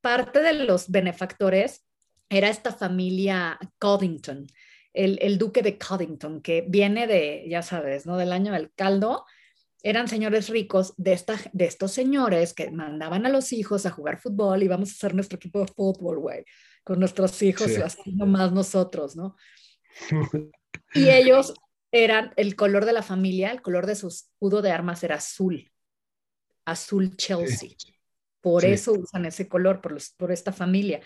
D: parte de los benefactores era esta familia Coddington, el, el, duque de Coddington, que viene de, ya sabes, ¿no? Del año del caldo. Eran señores ricos de, esta, de estos señores que mandaban a los hijos a jugar fútbol y vamos a hacer nuestro equipo de fútbol, güey, con nuestros hijos, sí. así nomás nosotros, ¿no? y ellos eran, el color de la familia, el color de su escudo de armas era azul, azul Chelsea. Sí. Por sí. eso usan ese color, por, los, por esta familia.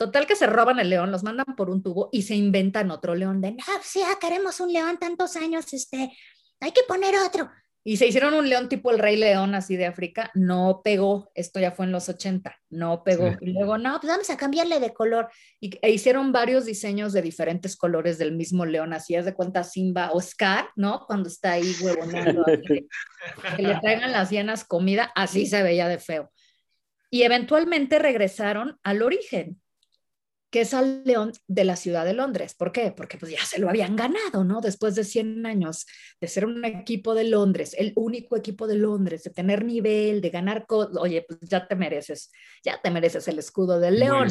D: Total que se roban el león, los mandan por un tubo y se inventan otro león de, no, pues ya queremos un león tantos años, este, hay que poner otro. Y se hicieron un león tipo el rey león así de África, no pegó, esto ya fue en los 80, no pegó. Sí. Y luego, no, pues vamos a cambiarle de color. Y e hicieron varios diseños de diferentes colores del mismo león, así es de cuenta Simba o Scar, ¿no? Cuando está ahí huevoneando, que le traigan las hienas comida, así se veía de feo. Y eventualmente regresaron al origen, que es al León de la ciudad de Londres. ¿Por qué? Porque pues ya se lo habían ganado, ¿no? Después de 100 años de ser un equipo de Londres, el único equipo de Londres, de tener nivel, de ganar, oye, pues ya te mereces, ya te mereces el escudo del León.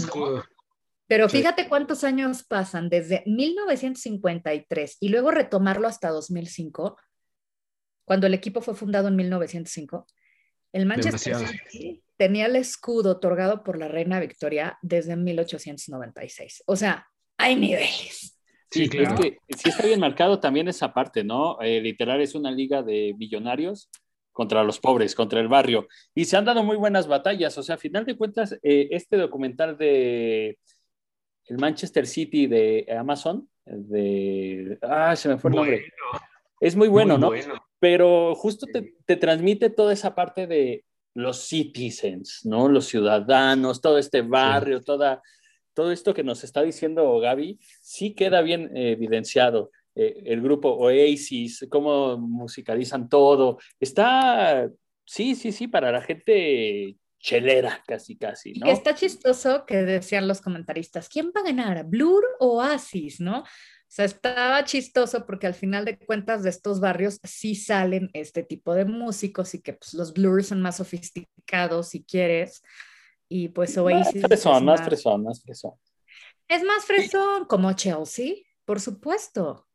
D: Pero
C: Sí.
D: fíjate cuántos años pasan desde 1953 y luego retomarlo hasta 2005, cuando el equipo fue fundado en 1905. El Manchester
C: Demasiado.
D: City tenía el escudo otorgado por la reina Victoria desde 1896. O sea, hay niveles.
C: Sí,
B: Sí,
C: claro.
B: es que sí está bien marcado también esa parte, ¿no? Eh, literal es una liga de millonarios contra los pobres, contra el barrio. Y se han dado muy buenas batallas. O sea, a final de cuentas, eh, este documental de el Manchester City de Amazon, de... Ah, se me fue el nombre.
C: Bueno,
B: Es muy bueno,
C: muy
B: ¿no?
C: bueno.
B: Pero justo te, te transmite toda esa parte de los citizens, ¿no? Los ciudadanos, todo este barrio, toda, todo esto que nos está diciendo Gaby, sí queda bien eh, evidenciado. Eh, el grupo Oasis, cómo musicalizan todo. Está, sí, sí, sí, para la gente chelera, casi, casi,
D: Y
B: ¿no?
D: que está chistoso que decían los comentaristas, ¿quién va a ganar? ¿Blur o Oasis? ¿No? O sea, estaba chistoso porque al final de cuentas de estos barrios sí salen este tipo de músicos y que pues, los Blur son más sofisticados si quieres. Y pues
B: Más
D: Oasis
B: fresón,
D: es,
B: más
D: más,
B: fresón, más fresón.
D: es más fresón, como Chelsea, por supuesto.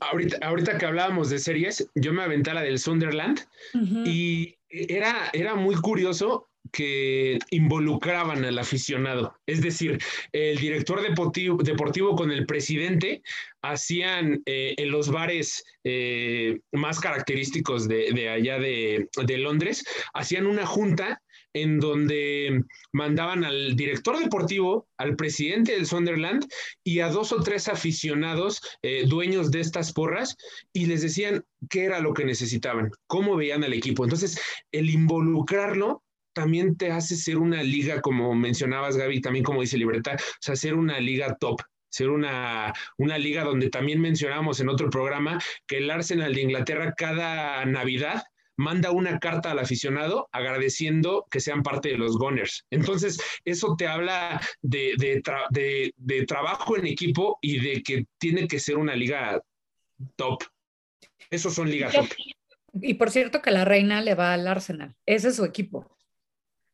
C: Ahorita, ahorita que hablábamos de series, yo me aventé la del Sunderland
D: Ujú.
C: y era, era muy curioso que involucraban al aficionado. Es decir, el director deportivo, con el presidente hacían eh, en los bares eh, más característicos de, allá de, de Londres, hacían una junta en donde mandaban al director deportivo, al presidente del Sunderland y a dos o tres aficionados eh, dueños de estas porras y les decían qué era lo que necesitaban, cómo veían al equipo. Entonces, el involucrarlo también te hace ser una liga, como mencionabas, Gaby, también como dice Libertad, o sea, ser una liga top, ser una, una liga donde también mencionamos en otro programa que el Arsenal de Inglaterra cada Navidad manda una carta al aficionado agradeciendo que sean parte de los Gunners. Entonces, eso te habla de, de, tra de, de trabajo en equipo y de que tiene que ser una liga top. Esos son ligas top.
D: Y por cierto que la reina le va al Arsenal. Ese es su equipo.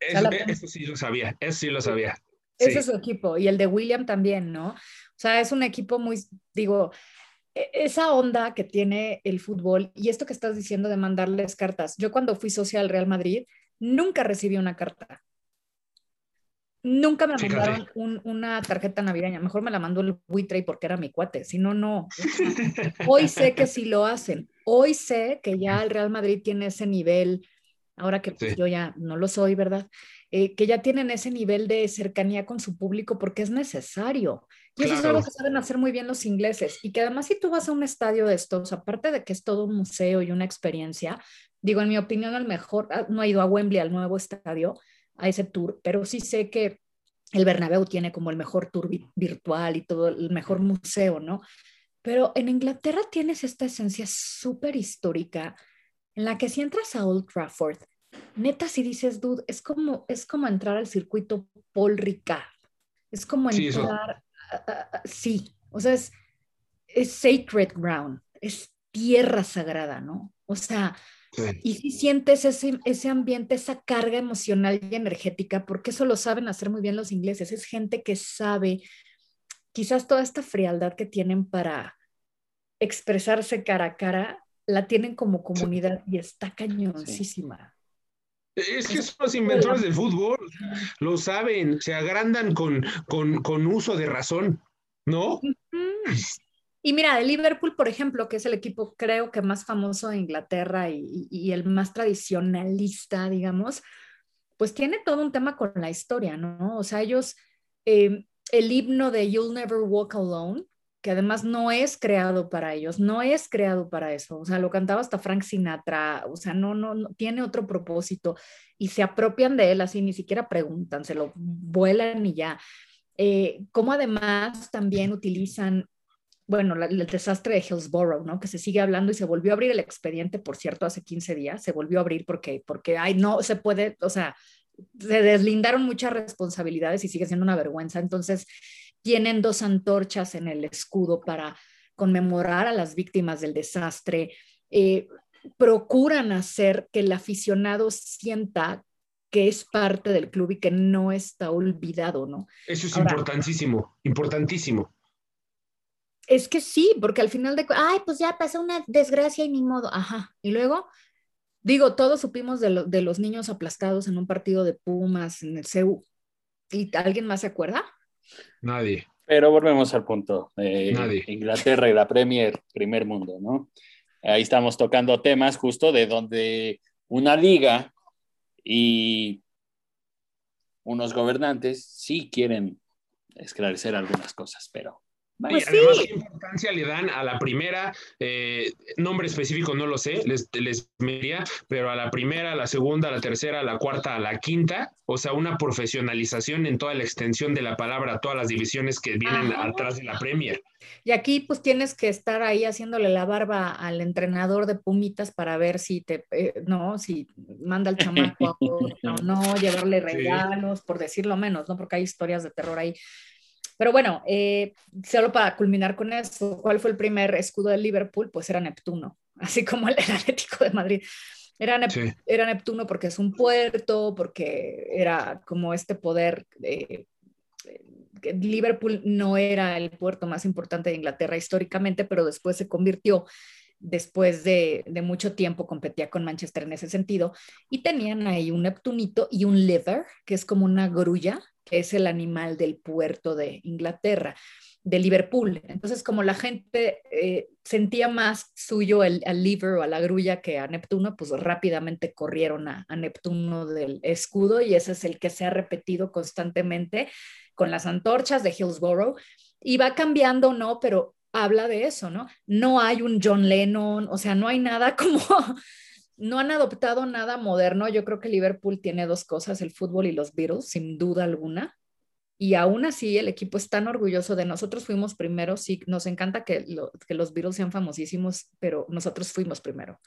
C: Eso, eso sí lo sabía, eso sí lo sabía.
D: Ese
C: Sí.
D: es su equipo. Y el de William también, ¿no? O sea, es un equipo muy, digo, e- esa onda que tiene el fútbol y esto que estás diciendo de mandarles cartas. Yo cuando fui socia al Real Madrid, nunca recibí una carta. Nunca me
C: Fíjate.
D: mandaron un- una tarjeta navideña. Mejor me la mandó el buitre porque era mi cuate. Si no, no. Hoy sé que sí lo hacen. Hoy sé que ya el Real Madrid tiene ese nivel, ahora que pues,
C: Sí.
D: yo ya no lo soy, ¿verdad? Eh, que ya tienen ese nivel de cercanía con su público porque es necesario. Y eso es
C: Claro.
D: algo que saben hacer muy bien los ingleses. Y que además si tú vas a un estadio de estos, aparte de que es todo un museo y una experiencia, digo, en mi opinión, el mejor, ah, no he ido a Wembley, al nuevo estadio, a ese tour, pero sí sé que el Bernabéu tiene como el mejor tour vi- virtual y todo, el mejor museo, ¿no? Pero en Inglaterra tienes esta esencia súper histórica en la que si entras a Old Trafford, neta si dices, dude, es como, es como entrar al circuito Paul Ricard. Es como entrar, sí, o sea, es, es sacred ground, es tierra sagrada, ¿no? O sea,
C: Sí.
D: y si sientes ese, ese ambiente, esa carga emocional y energética, porque eso lo saben hacer muy bien los ingleses, es gente que sabe quizás toda esta frialdad que tienen para expresarse cara a cara, la tienen como comunidad y está cañoncísima.
C: Es que son los inventores del fútbol, lo saben, se agrandan con, con, con uso de razón, ¿no?
D: Y mira, el Liverpool, por ejemplo, que es el equipo creo que más famoso de Inglaterra y, y- y el más tradicionalista, digamos, pues tiene todo un tema con la historia, ¿no? O sea, ellos, eh, el himno de You'll Never Walk Alone, que además no es creado para ellos, no es creado para eso, o sea, lo cantaba hasta Frank Sinatra, o sea, no, no, tiene otro propósito y se apropian de él así, ni siquiera preguntan, se lo vuelan y ya. Eh, como además también utilizan bueno, el desastre de Hillsborough, ¿no? Que se sigue hablando y se volvió a abrir el expediente, por cierto, hace 15 días, se volvió a abrir porque, porque, ay, no se puede, o sea, se deslindaron muchas responsabilidades y sigue siendo una vergüenza. Entonces, tienen dos antorchas en el escudo para conmemorar a las víctimas del desastre. Eh, procuran hacer que el aficionado sienta que es parte del club y que no está olvidado, ¿no?
C: Eso es
D: Ahora-
C: importantísimo, importantísimo.
D: Es que sí, porque al final de, ay, pues ya pasó una desgracia y ni modo, ajá. Y luego, digo, todos supimos de, lo- de los niños aplastados en un partido de Pumas en el CEU. ¿Y alguien más se acuerda?
C: Nadie.
B: Pero volvemos al punto. eh,
C: Nadie.
B: Inglaterra y la Premier, primer mundo, ¿no? Ahí estamos tocando temas justo de donde una liga y unos gobernantes sí quieren esclarecer algunas cosas, pero
C: Y
D: Pues
C: además,
D: sí.
C: ¿qué importancia le dan a la primera? Eh, nombre específico no lo sé, les, les mediría, pero a la primera, a la segunda, a la tercera, a la cuarta, a la quinta, o sea, una profesionalización en toda la extensión de la palabra, todas las divisiones que vienen
D: Ajá.
C: atrás de la Premier.
D: Y aquí pues tienes que estar ahí haciéndole la barba al entrenador de Pumitas para ver si te, eh, no, si manda al chamaco o no, llevarle
C: Sí.
D: regalos, por decirlo menos, ¿no? Porque hay historias de terror ahí. Pero bueno, eh, solo para culminar con eso, ¿cuál fue el primer escudo del Liverpool? Pues era Neptuno, así como el, Atlético de Madrid. Era, Nep-
C: Sí.
D: era Neptuno porque es un puerto, porque era como este poder eh, Liverpool no era el puerto más importante de Inglaterra históricamente, pero después se convirtió, después de, de mucho tiempo competía con Manchester en ese sentido, y tenían ahí un Neptunito y un liver, que es como una grulla, que es el animal del puerto de Inglaterra, de Liverpool. Entonces, como la gente eh, sentía más suyo el, al liver o a la grulla que a Neptuno, pues rápidamente corrieron a, a Neptuno del escudo y ese es el que se ha repetido constantemente con las antorchas de Hillsborough y va cambiando, ¿no? Pero habla de eso, ¿no? No hay un John Lennon, o sea, no hay nada como, no han adoptado nada moderno. Yo creo que Liverpool tiene dos cosas, el fútbol y los Beatles, sin duda alguna. Y aún así el equipo es tan orgulloso de nosotros fuimos primero, sí, nos encanta que, que los Beatles sean famosísimos, pero nosotros fuimos primero.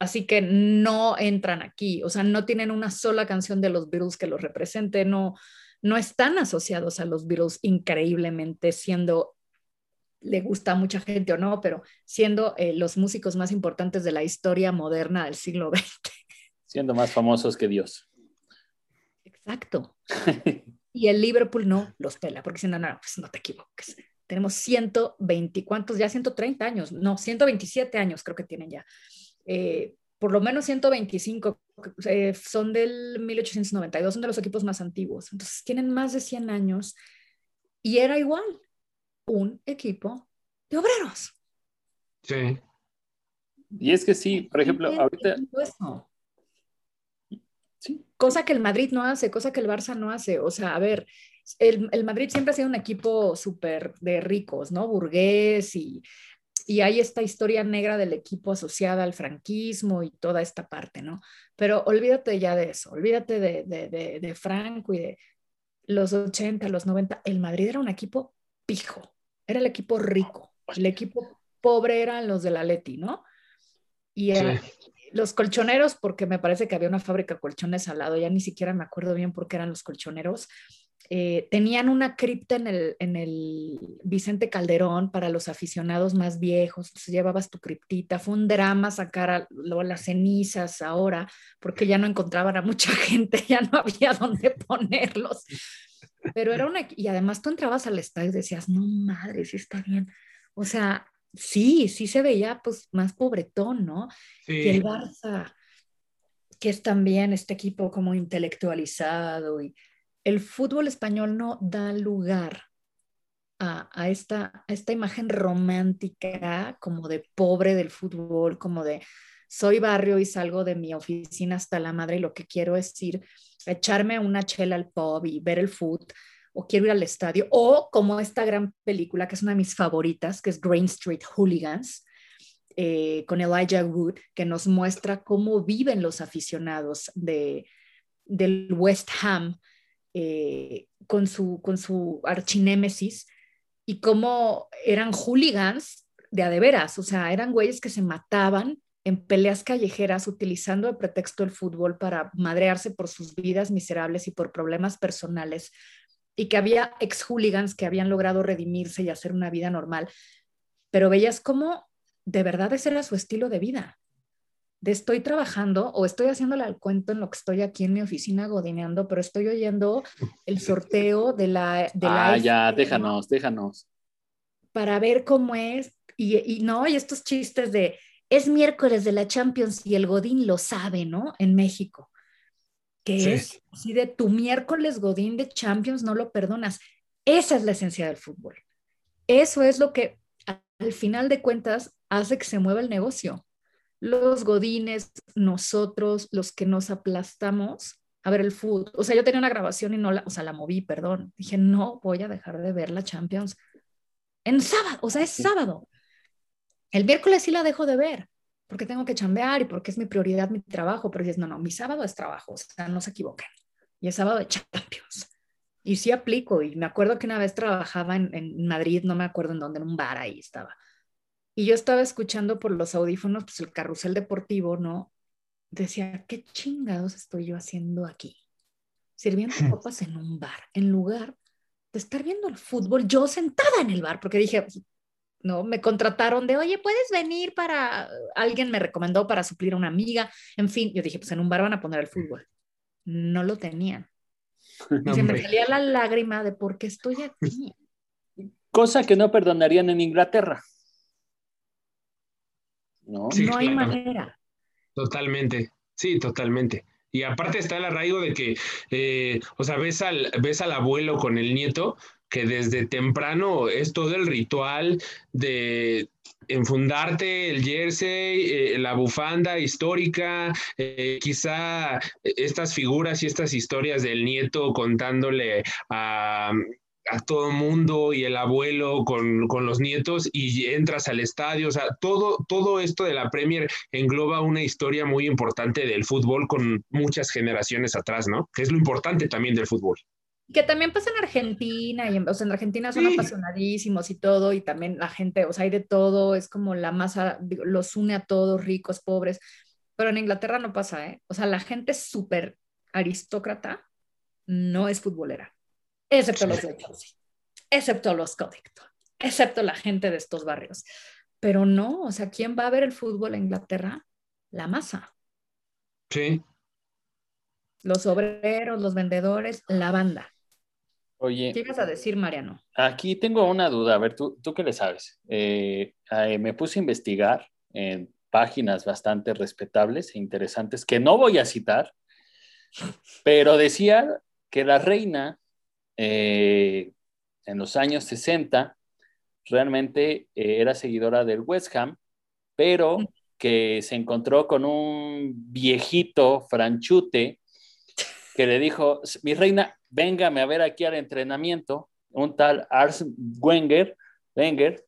D: Así que no entran aquí, o sea, no tienen una sola canción de los Beatles que los represente, no, no están asociados a los Beatles increíblemente, siendo, le gusta a mucha gente o no, pero siendo eh, los músicos más importantes de la historia moderna del siglo XX.
B: siendo más famosos que Dios.
D: Exacto. Y el Liverpool no los pela, porque dicen, no, no, pues no te equivoques. Tenemos 120, ¿cuántos? Ya 130 años, no, 127 años creo que tienen ya. Eh, por lo menos 125 eh, son del 1892, son de los equipos más antiguos. Entonces tienen más de 100 años y era igual un equipo de obreros.
C: Sí.
B: Y es que sí, por ejemplo, ahorita,
D: haciendo eso.
B: sí,
D: cosa que el Madrid no hace, cosa que el Barça no hace. O sea, a ver, el, el Madrid siempre ha sido un equipo súper de ricos, ¿no? Burgués y, y hay esta historia negra del equipo asociada al franquismo y toda esta parte, ¿no? Pero olvídate ya de eso, olvídate de, de, de, de Franco y de los 80, los 90. El Madrid era un equipo pijo, era el equipo rico, el equipo pobre eran los del Atleti, ¿no? Y era,
C: Sí.
D: los colchoneros, porque me parece que había una fábrica de colchones al lado, ya ni siquiera me acuerdo bien por qué eran los colchoneros, eh, tenían una cripta en el, en el Vicente Calderón para los aficionados más viejos, entonces llevabas tu criptita, fue un drama sacar a, las cenizas ahora, porque ya no encontraban a mucha gente, ya no había dónde ponerlos. Pero era una, y además tú entrabas al estadio y decías, no madre, sí está bien. O sea, sí, sí se veía pues más pobretón, ¿no? Y el
C: Sí.
D: Barça, que es también este equipo como intelectualizado y el fútbol español no da lugar a, a esta, a esta imagen romántica como de pobre del fútbol, como de soy barrio y salgo de mi oficina hasta la madre y lo que quiero es ir echarme una chela al pub y ver el fútbol o quiero ir al estadio o como esta gran película que es una de mis favoritas, que es Green Street Hooligans, eh, con Elijah Wood, que nos muestra cómo viven los aficionados de, del West Ham eh, con, su, con su archinémesis y cómo eran hooligans de a de veras, o sea, eran güeyes que se mataban en peleas callejeras utilizando de pretexto el fútbol para madrearse por sus vidas miserables y por problemas personales y que había ex hooligans que habían logrado redimirse y hacer una vida normal, pero veías cómo de verdad ese era su estilo de vida. de estoy trabajando o estoy haciéndole al cuento en lo que estoy aquí en mi oficina godineando, pero estoy oyendo el sorteo de la... De
B: ah,
D: la
B: ya, déjanos, déjanos.
D: Para ver cómo es. Y, y no, y estos chistes de, es miércoles de la Champions y el Godín lo sabe, ¿no? En México. Que
C: Sí.
D: es así de tu miércoles Godín de Champions, no lo perdonas. Esa es la esencia del fútbol. Eso es lo que al final de cuentas hace que se mueva el negocio. Los godines, nosotros, los que nos aplastamos a ver el fútbol. O sea, yo tenía una grabación y no la, o sea, la moví, perdón. Dije, no voy a dejar de ver la Champions en sábado, o sea, es sábado. El miércoles sí la dejo de ver porque tengo que chambear y porque es mi prioridad mi trabajo, pero dices, no, no, mi sábado es trabajo, o sea, no se equivoquen. Y es sábado de Champions. Y sí aplico, y me acuerdo que una vez trabajaba en, en Madrid, no me acuerdo en dónde, en un bar ahí estaba. Y yo estaba escuchando por los audífonos, pues el carrusel deportivo, ¿no? Decía, ¿qué chingados estoy yo haciendo aquí? Sirviendo copas en un bar, en lugar de estar viendo el fútbol, yo sentada en el bar, porque dije, no, me contrataron de, oye, puedes venir para, alguien me recomendó para suplir a una amiga, en fin, yo dije, pues en un bar van a poner el fútbol. No lo tenían. Y se me salía la lágrima de por qué estoy aquí.
B: Cosa que no perdonarían en Inglaterra. ¿No?
C: Sí,
D: no hay
C: claro.
D: manera.
C: Totalmente, sí, totalmente. Y aparte está el arraigo de que, eh, o sea, ves al, ves al abuelo con el nieto, que desde temprano es todo el ritual de enfundarte el jersey, eh, la bufanda histórica, eh, quizá estas figuras y estas historias del nieto contándole a, a todo mundo y el abuelo con, con los nietos y entras al estadio, o sea, todo, todo esto de la Premier engloba una historia muy importante del fútbol con muchas generaciones atrás, ¿no? Que es lo importante también del fútbol.
D: Que también pasa en Argentina, y en, o sea, en Argentina son
C: Sí.
D: apasionadísimos y todo, y también la gente, o sea, hay de todo, es como la masa, los une a todos, ricos, pobres, pero en Inglaterra no pasa, ¿eh? O sea, la gente súper aristócrata no es futbolera, excepto los de Chelsea, excepto los Codington, excepto la gente de estos barrios. Pero no, o sea, ¿quién va a ver el fútbol en Inglaterra? La masa,
C: Sí.
D: Los obreros, los vendedores, la banda.
B: Oye,
D: ¿Qué ibas a decir, Mariano?
B: aquí tengo una duda. A ver, ¿tú, tú qué le sabes? Eh, eh, me puse a investigar en páginas bastante respetables e interesantes que no voy a citar, pero decía que la reina eh, en los años 60 realmente eh, era seguidora del West Ham, pero que se encontró con un viejito franchute que le dijo, mi reina, véngame a ver aquí al entrenamiento, un tal Ars Wenger, Wenger,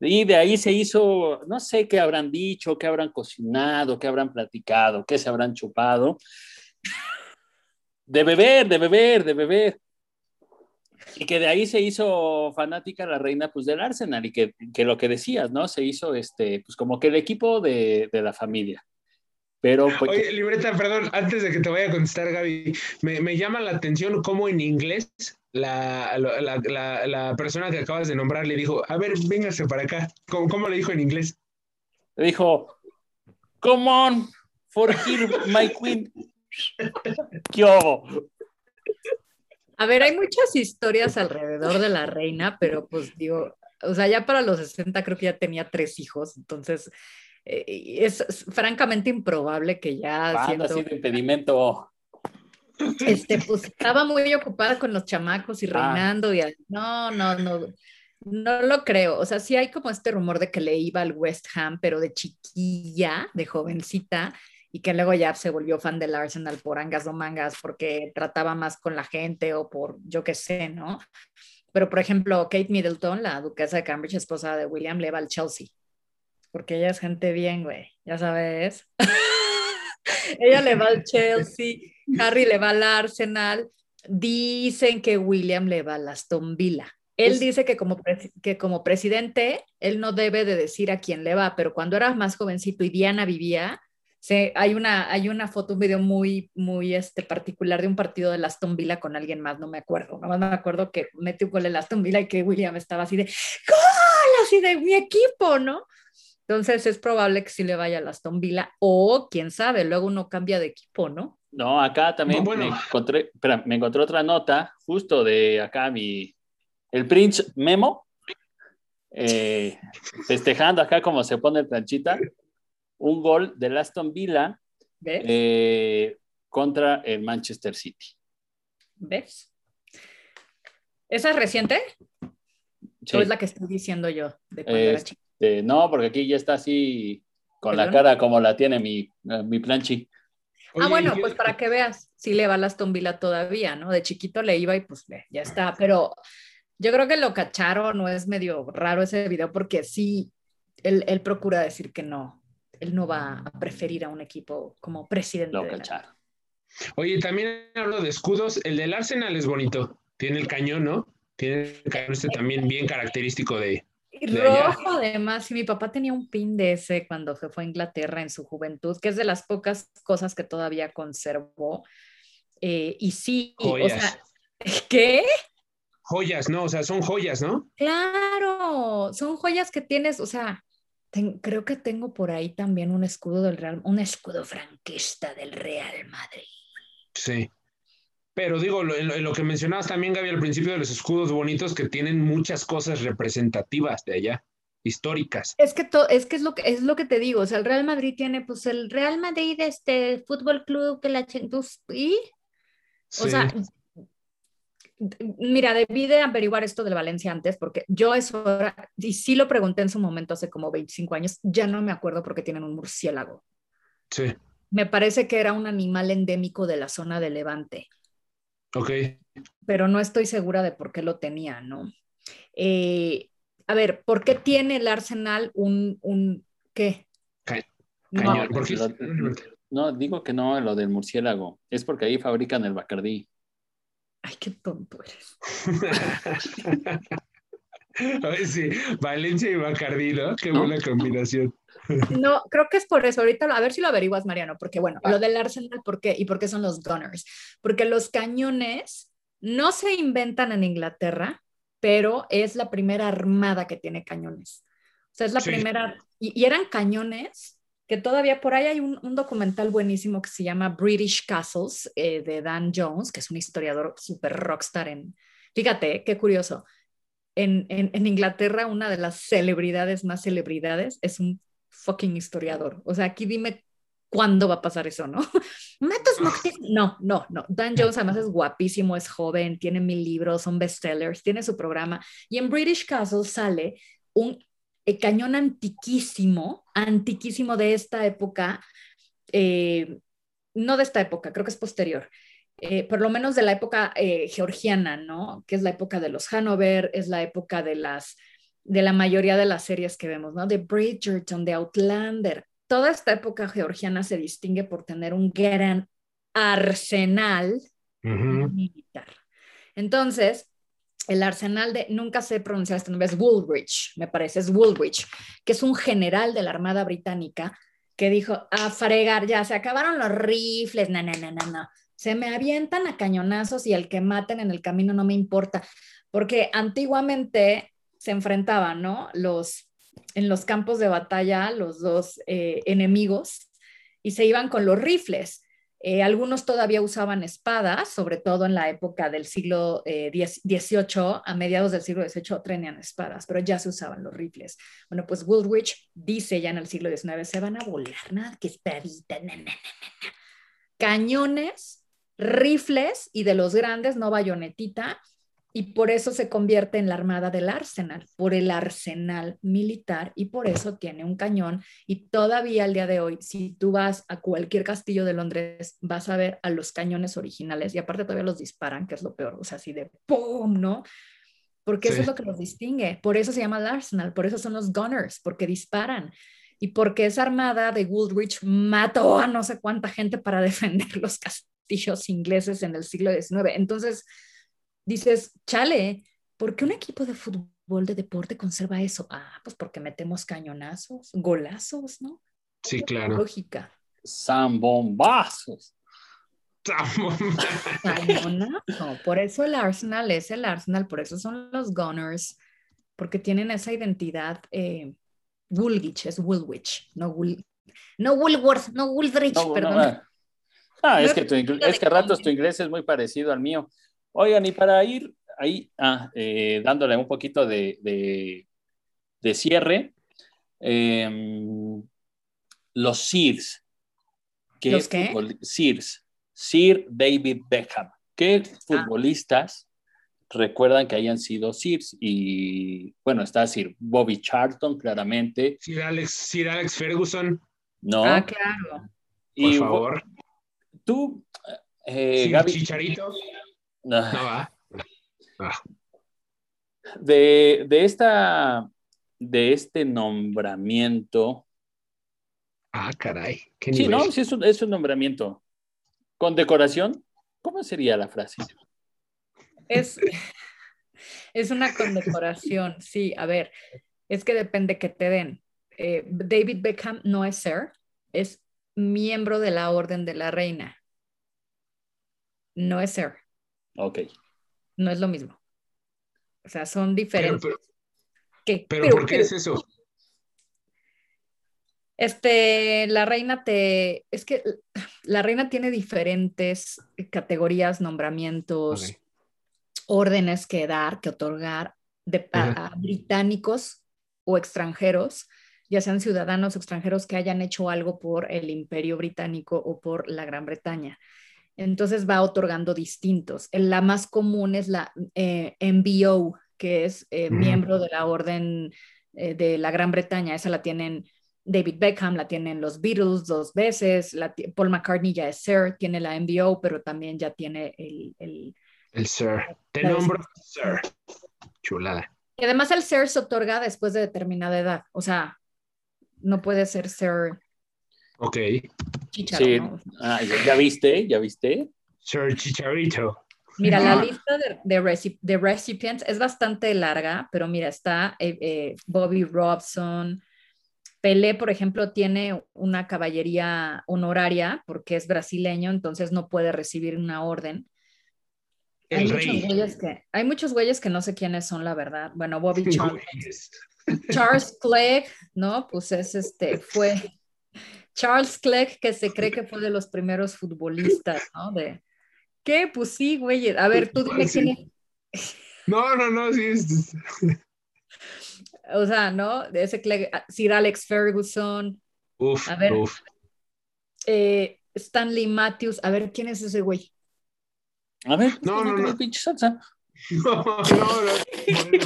B: y de ahí se hizo, no sé qué habrán dicho, qué habrán cocinado, qué habrán platicado, qué se habrán chupado. De beber, de beber, de beber. Y que de ahí se hizo fanática la reina pues del Arsenal y que, que lo que decías, ¿no? Se hizo este, pues como que el equipo de, de la familia. Pero pues,
C: Oye, libreta, perdón, antes de que te vaya a contestar, Gaby, me, me llama la atención cómo en inglés la, la, la, la, persona que acabas de nombrar le dijo, a ver, véngase para acá. ¿Cómo, cómo le dijo en inglés?
B: Le dijo, come on, for here, my queen. ¿Qué?
D: A ver, hay muchas historias alrededor de la reina, pero pues digo, o sea, ya para los 60 creo que ya tenía tres hijos, entonces eh, es, es, francamente improbable que ya
B: Banda,
D: siendo,
B: de impedimento.
D: Este, pues estaba muy ocupada con los chamacos y reinando ah. y no, no, no, no lo creo. O sea, sí hay como este rumor de que le iba al West Ham, pero de chiquilla, de jovencita, y que luego ya se volvió fan del Arsenal por angas o mangas porque trataba más con la gente o por yo qué sé, ¿no? Pero, por ejemplo, Kate Middleton, la duquesa de Cambridge, esposa de William, le va al Chelsea. Porque ella es gente bien, güey, ya sabes. ella le va al Chelsea, Harry le va al Arsenal. Dicen que William le va al Aston Villa. Él pues, dice que como, que como presidente, él no debe de decir a quién le va, pero cuando era más jovencito y Diana vivía, se, hay, una, hay una foto, un video muy, muy este, particular de un partido de Aston Villa con alguien más, no me acuerdo, nada más me acuerdo que metió un gol el Aston Villa y que William estaba así de ¡Gol! Así de mi equipo, ¿no? Entonces es probable que sí le vaya a Aston Villa o quién sabe, luego uno cambia de equipo, ¿no?
B: No, acá también
C: No, bueno.
B: me encontré, espera, me encontré otra nota justo de acá mi, el Prince Memo, eh, festejando acá como se pone el planchita, un gol del Aston Villa
D: ¿Ves?
B: eh, contra el Manchester City.
D: ¿Ves? ¿Esa es reciente?
B: Sí.
D: ¿O es la que estoy diciendo yo de cuando
B: Eh,
D: era chica?
B: Este, no, porque aquí ya está así con la cara como la tiene mi, eh, mi planchi.
D: Ah, bueno,
C: ¿y-
D: pues para que veas, sí le va a Aston Villa todavía, ¿no? De chiquito le iba y pues ya está, pero yo creo que lo cacharon, no es medio raro ese video porque sí, él, él procura decir que no, él no va a preferir a un equipo como presidente.
B: Lo
D: la-
B: cacharon.
C: Oye, también hablo de escudos. El del Arsenal es bonito. Tiene el cañón, ¿no? Tiene el cañón este también bien característico de. Allá.
D: rojo además, y mi papá tenía un pin de ese cuando se fue a Inglaterra en su juventud, que es de las pocas cosas que todavía conservó. Eh, y sí, o
C: Joyas.
D: sea, ¿qué?
C: Joyas, ¿no? O sea, son joyas, ¿no?
D: Claro, son joyas que tienes, o sea, ten- creo que tengo por ahí también un escudo del Real, un escudo franquista del Real Madrid.
C: Sí. Pero digo, lo, lo- que mencionabas también, Gaby, al principio de los escudos bonitos que tienen muchas cosas representativas de allá, históricas.
D: Es que to- es que es lo que es lo que te digo, o sea, el Real Madrid tiene pues el Real Madrid este Fútbol Club que la pues, y o sea, mira, debí de averiguar esto del Valencia antes, porque yo eso, era- y sí lo pregunté en su momento hace como 25 años, ya no me acuerdo porque tienen un murciélago.
C: sí.
D: Me parece que era un animal endémico de la zona de Levante,
C: Ok.
D: pero no estoy segura de por qué lo tenía, ¿no? Eh, a ver, ¿por qué tiene el Arsenal un, un ¿qué?
C: Ca-
D: No,
C: Cañón. ¿Por qué?
B: lo- No, digo que no, lo del murciélago. Es porque ahí fabrican el Bacardí.
D: Ay, qué tonto eres.
C: Sí, Valencia y Bacardí, ¿no? Qué
B: ¿No?
C: buena combinación.
D: No, creo que es por eso. Ahorita, a ver si lo averiguas, Mariano, porque bueno,
C: Ah.
D: lo del Arsenal, ¿por qué? ¿Y por qué son los Gunners? Porque los cañones no se inventan en Inglaterra, pero es la primera armada que tiene cañones. O sea, es la
C: Sí.
D: primera, y, y eran cañones que todavía por ahí hay un, un documental buenísimo que se llama British Castles eh, de Dan Jones, que es un historiador súper rockstar en, fíjate, qué curioso. En, en, en Inglaterra, una de las celebridades más celebridades es un fucking historiador. O sea, aquí dime cuándo va a pasar eso, ¿no? Matos Moctezuma. No, no, no. Dan Jones además es guapísimo, es joven, tiene mil libros, son bestsellers, tiene su programa. Y en British Castle sale un eh, cañón antiquísimo, antiquísimo de esta época, eh, no de esta época, creo que es posterior. Eh, por lo menos de la época eh, georgiana, ¿no? Que es la época de los Hanover, es la época de las de la mayoría de las series que vemos, ¿no? De Bridgerton, de Outlander. Toda esta época georgiana se distingue por tener un gran arsenal militar. Entonces, el arsenal de, nunca sé pronunciar este nombre, es Woolwich, me parece, es Woolwich, que es un general de la Armada Británica que dijo, a fregar, ya se acabaron los rifles, no, no, no, no, no. Se me avientan a cañonazos y el que maten en el camino no me importa, porque antiguamente se enfrentaban, ¿no? Los, en los campos de batalla, los dos eh, enemigos, y se iban con los rifles. Eh, algunos todavía usaban espadas, sobre todo en la época del siglo eh, XVIII, a mediados del siglo XVIII tenían espadas, pero ya se usaban los rifles. Bueno, pues Woolwich dice ya en el siglo XIX, se van a volar, nada que espadita, na, na, na. cañones, rifles y de los grandes, no bayonetita, y por eso se convierte en la armada del arsenal, por el arsenal militar, y por eso tiene un cañón. Y todavía al día de hoy, si tú vas a cualquier castillo de Londres, vas a ver a los cañones originales, y aparte todavía los disparan, que es lo peor, o sea, así de ¡pum! ¿no? Porque eso
C: Sí.
D: es lo que los distingue, por eso se llama el arsenal, por eso son los gunners, porque disparan. Y porque esa armada de Woolwich mató a no sé cuánta gente para defender los castillos ingleses en el siglo XIX. Entonces, dices, chale, ¿por qué un equipo de fútbol de deporte conserva eso? Ah, pues porque metemos cañonazos, golazos, ¿no?
C: Sí, claro.
D: Lógica.
B: Zambombazos.
D: Cañonazo. Por eso el Arsenal es el Arsenal, por eso son los Gunners, porque tienen esa identidad eh, Woolwich, es Woolwich, no, Wool, no Woolworth, no Woolrich,
B: No, no,
D: perdón.
B: Ah. Es que,
D: es
B: tu es que a ratos tu inglés es muy parecido al mío. Oigan, y para ir ahí, ah, eh, dándole un poquito de, de- de cierre, em, los Sears. ¿Qué
D: ¿Los qué?
B: Sears. Sir David Beckham. ¿Qué
D: Ah.
B: futbolistas recuerdan que hayan sido Sears? Y bueno, está Sir Bobby Charlton, claramente,
C: Sir Alex, Sir Alex Ferguson,
B: ¿no?
D: Ah, claro.
C: por
B: y
C: favor.
B: Tú, eh, Gaby,
C: Chicharito. No
B: Ah,
C: va. Ah,
B: de, de esta, de este nombramiento,
C: ah, caray. Qué
B: sí,
C: nivel.
B: ¿no? Sí, es un, es un nombramiento. Con decoración, ¿cómo sería la frase?
D: Es, es una condecoración, sí, a ver, es que depende que te den. Eh, David Beckham no es Sir, es miembro de la Orden de la Reina. No es Sir,
B: Ok.
D: no es lo mismo. O sea, son diferentes.
C: pero,
D: ¿Qué?
C: pero
D: Pero-
C: ¿por qué
D: pero-
C: es eso?
D: Este, la reina te, es que la reina tiene diferentes categorías, nombramientos, órdenes que dar, que otorgar de, a británicos o extranjeros, ya sean ciudadanos extranjeros que hayan hecho algo por el imperio británico o por la Gran Bretaña. Entonces va otorgando distintos. La más común es la eh, MBO, que es eh, miembro de la Orden eh, de la Gran Bretaña. Esa la tienen David Beckham, la tienen los Beatles dos veces, la Paul McCartney ya es Sir, tiene la MBO, pero también ya tiene el, el...
C: El Sir. Te nombro Sir. Chulada.
D: Y además el Sir se otorga después de determinada edad, o sea, no puede ser Sir
C: Ok.
D: Chicharo,
B: Sí.
D: ¿no?
B: Ah, ¿ya, ya viste? ¿Ya viste?
C: Sir Chicharito.
D: Mira, la
B: Ah.
D: lista de, de, reci- de recipients es bastante larga, pero mira, está eh, eh, Bobby Robson. Pelé, por ejemplo, tiene una caballería honoraria porque es brasileño, entonces no puede recibir una orden. Hay
C: El
D: muchos,
C: rey.
D: güeyes que, hay muchos güeyes que no sé quiénes son, la verdad. Bueno, Bobby Charlton. Charles Clegg, ¿no? Pues es este, fue Charles Clegg que se cree que fue de los primeros futbolistas, ¿no? De, ¿qué? Pues sí, güey. A ver, tú dime
C: Sí.
D: quién es.
C: No, no, no, sí. es-
D: O sea, ¿no? De ese Clegg, ah, Sir Alex Ferguson,
C: Uf,
D: A ver.
C: uf.
D: eh, Stanley Matthews. A ver, ¿quién es ese güey?
B: A ver,
C: No, no, no.
B: pinche salsa.
C: No, no, no.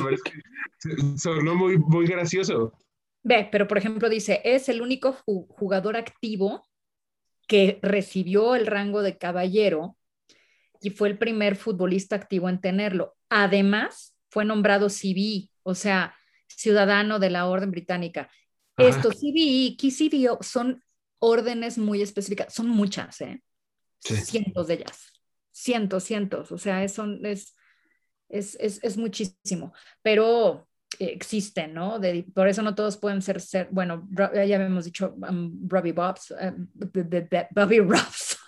C: Bueno, es que sonó muy, muy gracioso.
D: Ve, pero por ejemplo dice, es el único ju- jugador activo que recibió el rango de caballero y fue el primer futbolista activo en tenerlo. Además, fue nombrado CBE, o sea, ciudadano de la Orden Británica.
C: Ajá.
D: Estos CBE, key CBE son órdenes muy específicas, son muchas, ¿eh?
C: Sí.
D: Cientos de ellas, cientos, cientos, o sea, es, son, es, es, es, es muchísimo, pero existen, ¿no? De- por eso no todos pueden ser, ser bueno, Ro- ya habíamos dicho um, Robbie Bobs, eh, b- Bobby Robson.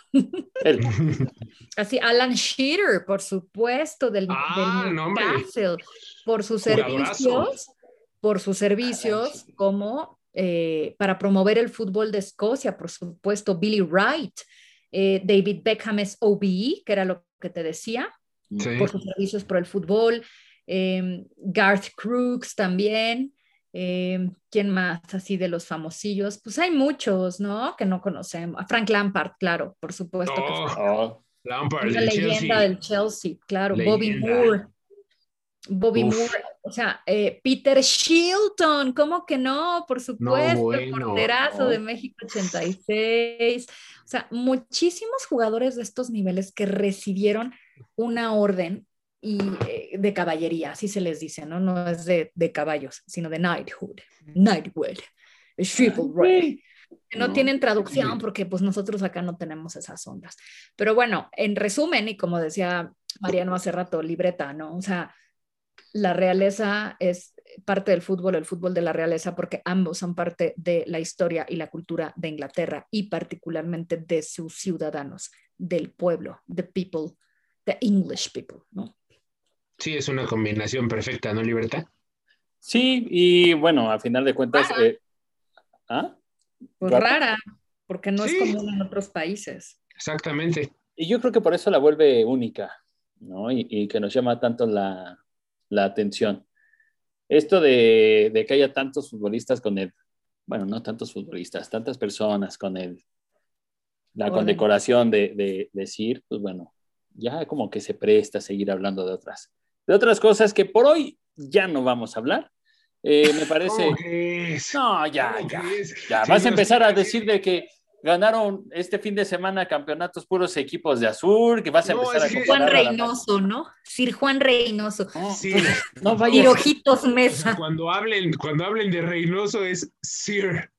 B: Él.
D: Así, Alan Shearer, por supuesto, del,
C: Ah,
D: del. Newcastle, por sus servicios, por sus servicios como eh, para promover el fútbol de Escocia, por supuesto, Billy Wright, eh, David Beckham es OBE, que era lo que te decía,
C: Sí.
D: por sus servicios por el fútbol, eh, Garth Crooks también, eh, ¿quién más así de los famosillos? Pues hay muchos, ¿no? Que no conocemos. Frank Lampard, claro, por supuesto.
C: Oh,
B: Oh,
C: Lampard, del
D: leyenda
C: Chelsea.
D: del Chelsea, claro. Bobby. Moore. Bobby
C: Uf.
D: Moore, o sea, eh, Peter Shilton, ¿cómo que no? Por supuesto, el
C: bueno,
D: porterazo
B: no.
D: de México 86. O sea, muchísimos jugadores de estos niveles que recibieron una orden y, eh, de caballería, así se les dice, ¿no? No es de, de caballos, sino de knighthood, knighthood, chivalry que no,
B: No.
D: tienen traducción porque pues nosotros acá no tenemos esas ondas. Pero bueno, en resumen, y como decía Mariano hace rato, libreta, ¿no? O sea, la realeza es parte del fútbol, el fútbol de la realeza, porque ambos son parte de la historia y la cultura de Inglaterra y particularmente de sus ciudadanos, del pueblo, the people, the English people, ¿no?
C: Sí, es una combinación perfecta, ¿no, Libertad?
B: Sí, y bueno, a final de cuentas.
D: Rara.
B: eh, ¿ah?
D: Pues rara, porque no
C: Sí.
D: es común en otros países.
C: Exactamente.
B: Y yo creo que por eso la vuelve única, ¿no? Y, y que nos llama tanto la, la atención. Esto de, de que haya tantos futbolistas con el, bueno, no tantos futbolistas, tantas personas con el, la
D: Orden.
B: condecoración de, de, de Sir, pues bueno, ya como que se presta a seguir hablando de otras, de otras cosas que por hoy ya no vamos a hablar. Eh, me parece... No, ya,
C: ¿Cómo
B: ya. Ya,
C: Sí,
B: vas a empezar a decir de que ganaron este fin de semana campeonatos puros equipos de azul, que vas a
C: No,
B: empezar
C: es que-
D: Juan
B: a
D: Reynoso, ¿no? Sir Juan Reynoso.
B: No,
C: Sí.
B: no
D: Y
B: vayas.
D: Ojitos Mesa.
C: Cuando hablen, cuando hablen de Reynoso es Sir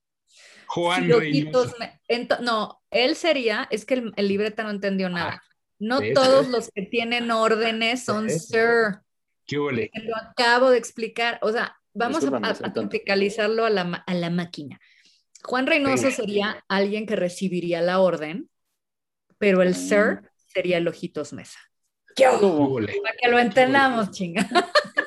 C: Juan Reynoso.
D: Ojitos Me- Ento- no, él sería, es que el, el libreta no entendió nada. No
C: ¿ves?
D: todos los que tienen órdenes son
C: ¿Ves?
D: Sir.
C: ¿Qué huele?
D: Lo acabo de explicar. O sea, vamos a,
B: Discúlpame,
D: a- a
B: tonto.
D: tropicalizarlo a la, a la máquina. Juan Reynoso
C: Venga.
D: sería alguien que recibiría la orden, pero el
B: Mm.
D: Sir sería el Ojitos Mesa.
C: ¿Qué huele?
D: Para que lo entendamos, chinga.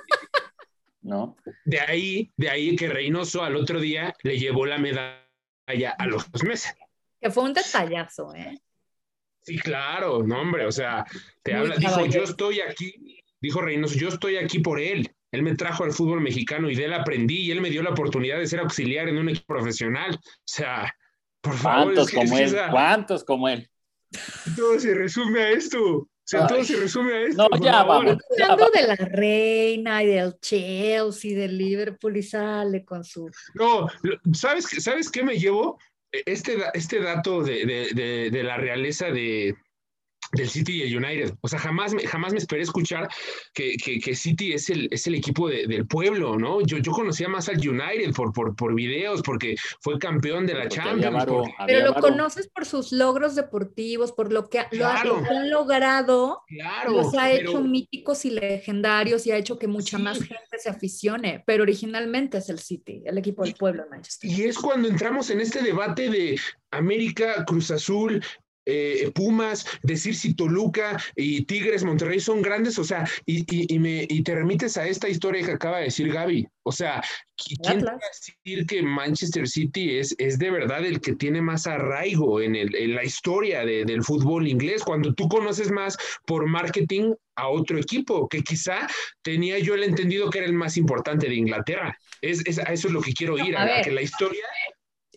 B: ¿No?
C: De ahí, de ahí que Reynoso al otro día le llevó la medalla a los meses.
D: Que fue un detallazo, ¿eh?
C: Sí, claro, no, hombre, o sea, te
D: Muy
C: habla, dijo, yo estoy aquí, dijo Reynoso, yo estoy aquí por él. Él me trajo al fútbol mexicano y de él aprendí y él me dio la oportunidad de ser auxiliar en un equipo profesional. O sea, por favor,
B: ¿Cuántos
C: es que-
B: como
C: es
B: él?
C: esa-
B: ¿Cuántos como él?
C: todo se resume a esto. O sea,
B: Ay.
C: todo se resume a esto.
B: No, ya
C: favor.
B: vamos. Ya
D: Hablando
B: va.
D: de la reina y del Chelsea, del Liverpool y sale con su...
C: No, ¿sabes, qué- ¿sabes qué me llevo? Este, este dato de, de- de- de la realeza de, del City y el United. O sea, jamás me, jamás me esperé escuchar que, que- que City es el, es el equipo de- del pueblo, ¿no? Yo, yo conocía más al United por, por, por videos, porque fue campeón de la
B: Porque
C: Champions.
B: varo,
C: porque-
D: Pero lo
B: varo.
D: conoces por sus logros deportivos, por lo que, lo,
C: Claro.
D: han logrado,
C: claro,
D: los ha
C: pero-
D: hecho míticos y legendarios y ha hecho que mucha
C: Sí.
D: más gente se aficione. Pero originalmente es el City, el equipo del pueblo de Manchester.
C: Y es cuando entramos en este debate de América, Cruz Azul, eh, Pumas, decir si Toluca y Tigres, Monterrey son grandes, o sea, y, y- y me, y te remites a esta historia que acaba de decir Gaby. O sea, ¿qui- ¿quién va a decir que Manchester City es, es de verdad el que tiene más arraigo en, el- en la historia de- del fútbol inglés? Cuando tú conoces más por marketing a otro equipo, que quizá tenía yo el entendido que era el más importante de Inglaterra. Es, es- a eso es lo que quiero ir,
D: a
C: a, que la historia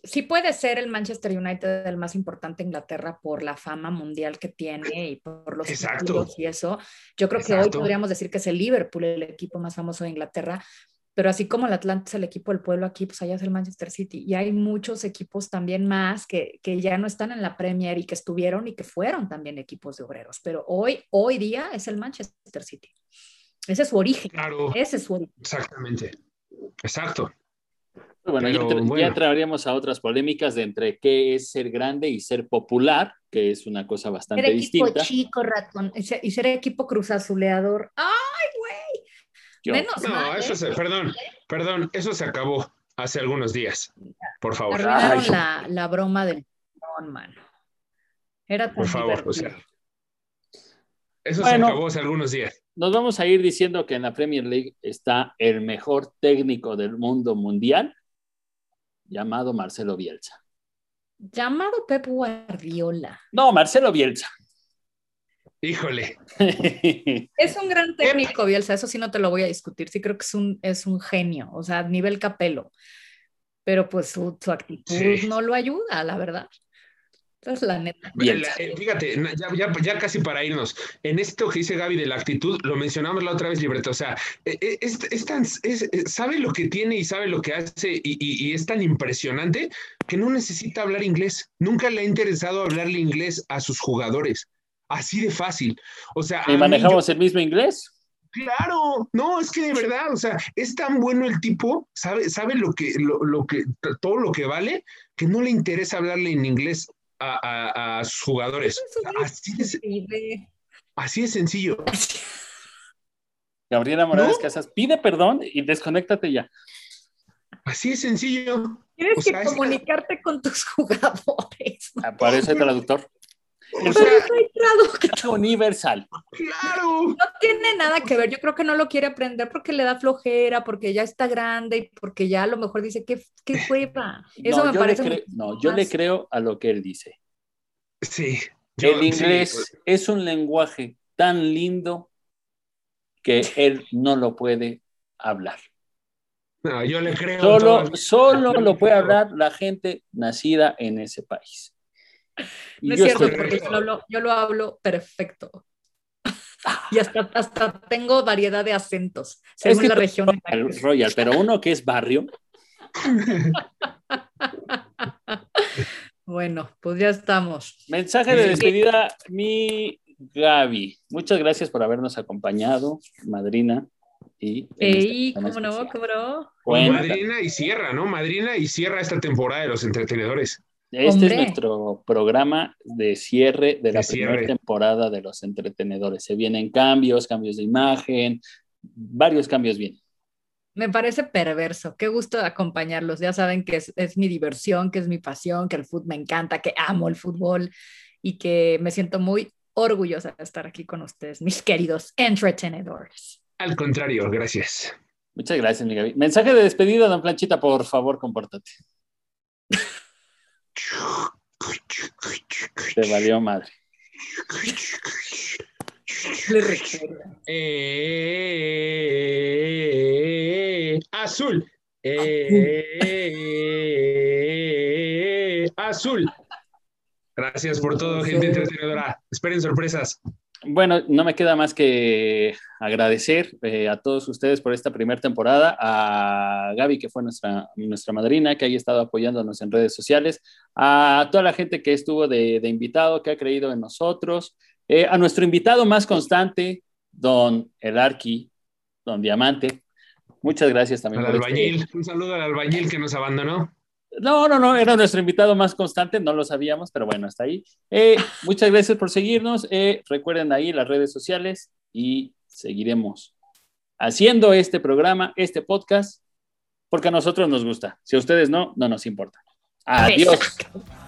D: Sí puede ser el Manchester United el más importante de Inglaterra por la fama mundial que tiene y por los
C: Exacto.
D: y eso. Yo creo que hoy podríamos decir que es el Liverpool el equipo más famoso de Inglaterra, pero así como el Atlante es el equipo del pueblo aquí, pues allá es el Manchester City. Y hay muchos equipos también más que, que ya no están en la Premier y que estuvieron y que fueron también equipos de obreros, pero hoy, hoy día es el Manchester City. Ese es su origen,
C: Claro,
D: ese es su origen.
C: exactamente. Exacto.
B: Bueno, ya,
C: Pero,
B: entra- ya
C: bueno.
B: entraríamos a otras polémicas de entre qué es ser grande y ser popular, que es una cosa
D: Ser
B: bastante
D: equipo
B: distinta.
D: chico, ratón, y ser, ser equipo cruzazuleador. ¡Ay, güey!
B: Yo-
D: Menos
C: No,
D: mal,
C: eso
D: ¿eh?
C: se, perdón, perdón, eso se acabó hace algunos días. Por favor,
D: la, la broma del no, mano. Era tan
C: por favor, o sea, eso
B: Bueno.
C: se acabó hace algunos días.
B: Nos vamos a ir diciendo que en la Premier League está el mejor técnico del mundo mundial, llamado Marcelo Bielsa.
D: Llamado Pep Guardiola.
B: No, Marcelo Bielsa.
C: Híjole,
D: Es un gran técnico, Bielsa, eso sí no te lo voy a discutir. Sí creo que es un, es un genio, o sea, a nivel capelo. Pero pues su, su actitud
C: Sí.
D: no lo ayuda, la verdad. Esa es la neta.
C: La- eh, fíjate, ya, ya, ya casi para irnos, en esto que dice Gaby de la actitud, lo mencionamos la otra vez, Libreta, o sea, eh, eh, es, es tan- es- sabe lo que tiene y sabe lo que hace y, y- y es tan impresionante que no necesita hablar inglés. Nunca le ha interesado hablarle inglés a sus jugadores. Así de fácil. O sea, a
B: ¿Y
C: mí
B: manejamos el mismo inglés?
C: Claro, no, es que de verdad, o sea, es tan bueno el tipo, sabe, sabe lo que, lo, lo que, todo lo que vale, que no le interesa hablarle en inglés a, a- a sus jugadores. Así de, así de sencillo.
B: Gabriela Morales
C: ¿No?
B: Casas, pide perdón y desconéctate ya.
C: Así de sencillo.
D: Tienes
C: O sea,
D: que
C: es-
D: comunicarte con tus jugadores.
B: Aparece el traductor.
C: O sea.
B: Universal.
C: claro.
D: No tiene nada que ver. Yo creo que no lo quiere aprender porque le da flojera, porque ya está grande y porque ya a lo mejor dice que qué hueva. Eso
B: no,
D: me parece.
B: cre- no, yo le creo a lo que él dice.
C: Sí. yo-
B: El
C: sí,
B: inglés
C: pues,
B: es un lenguaje tan lindo que él no lo puede hablar.
C: no, yo le creo.
B: Solo, solo lo puede hablar la gente nacida en ese país.
D: No es cierto, porque yo lo, hablo, yo lo hablo perfecto. Y hasta, hasta tengo variedad de acentos, según
B: que
D: la región.
B: Royal, Royal, pero uno que es barrio,
D: Bueno, pues ya estamos.
B: mensaje de despedida, mi Gaby. Muchas gracias por habernos acompañado, madrina. Y
D: Ey, ¿cómo no? ¿Cómo no?
C: Madrina y cierra, ¿no? Madrina y cierra esta temporada de los entretenedores.
B: Este
D: Hombre.
B: es nuestro programa de cierre de la
C: De
B: primera
C: cierre.
B: temporada de Los Entretenedores. Se vienen cambios, cambios de imagen, varios cambios vienen.
D: Me parece perverso. Qué gusto acompañarlos. Ya saben que es, es mi diversión, que es mi pasión, que el fútbol me encanta, que amo el fútbol y que me siento muy orgullosa de estar aquí con ustedes, mis queridos entretenedores.
C: Al contrario, gracias.
B: Muchas gracias, mi Gaby. Mensaje de despedida, don Planchita, por favor, compórtate. Te valió madre.
D: Le recuerda.
C: Eh, azul. Eh, azul. Gracias por todo, gente entretenedora. Esperen sorpresas.
B: Bueno, no me queda más que agradecer eh, a todos ustedes por esta primera temporada, a Gaby, que fue nuestra, nuestra madrina, que haya estado apoyándonos en redes sociales, a toda la gente que estuvo de, de invitado, que ha creído en nosotros, eh, a nuestro invitado más constante, don El Arqui, don Diamante. Muchas gracias también.
C: Al
B: por este-
C: albañil. Un saludo al albañil que nos abandonó.
B: No, no, no, era nuestro invitado más constante, no lo sabíamos, pero bueno, hasta ahí. Eh, muchas gracias por seguirnos. eh, recuerden ahí las redes sociales y seguiremos haciendo este programa, este podcast, porque a nosotros nos gusta. Si a ustedes no, no nos importa. Adiós.
D: Exacto.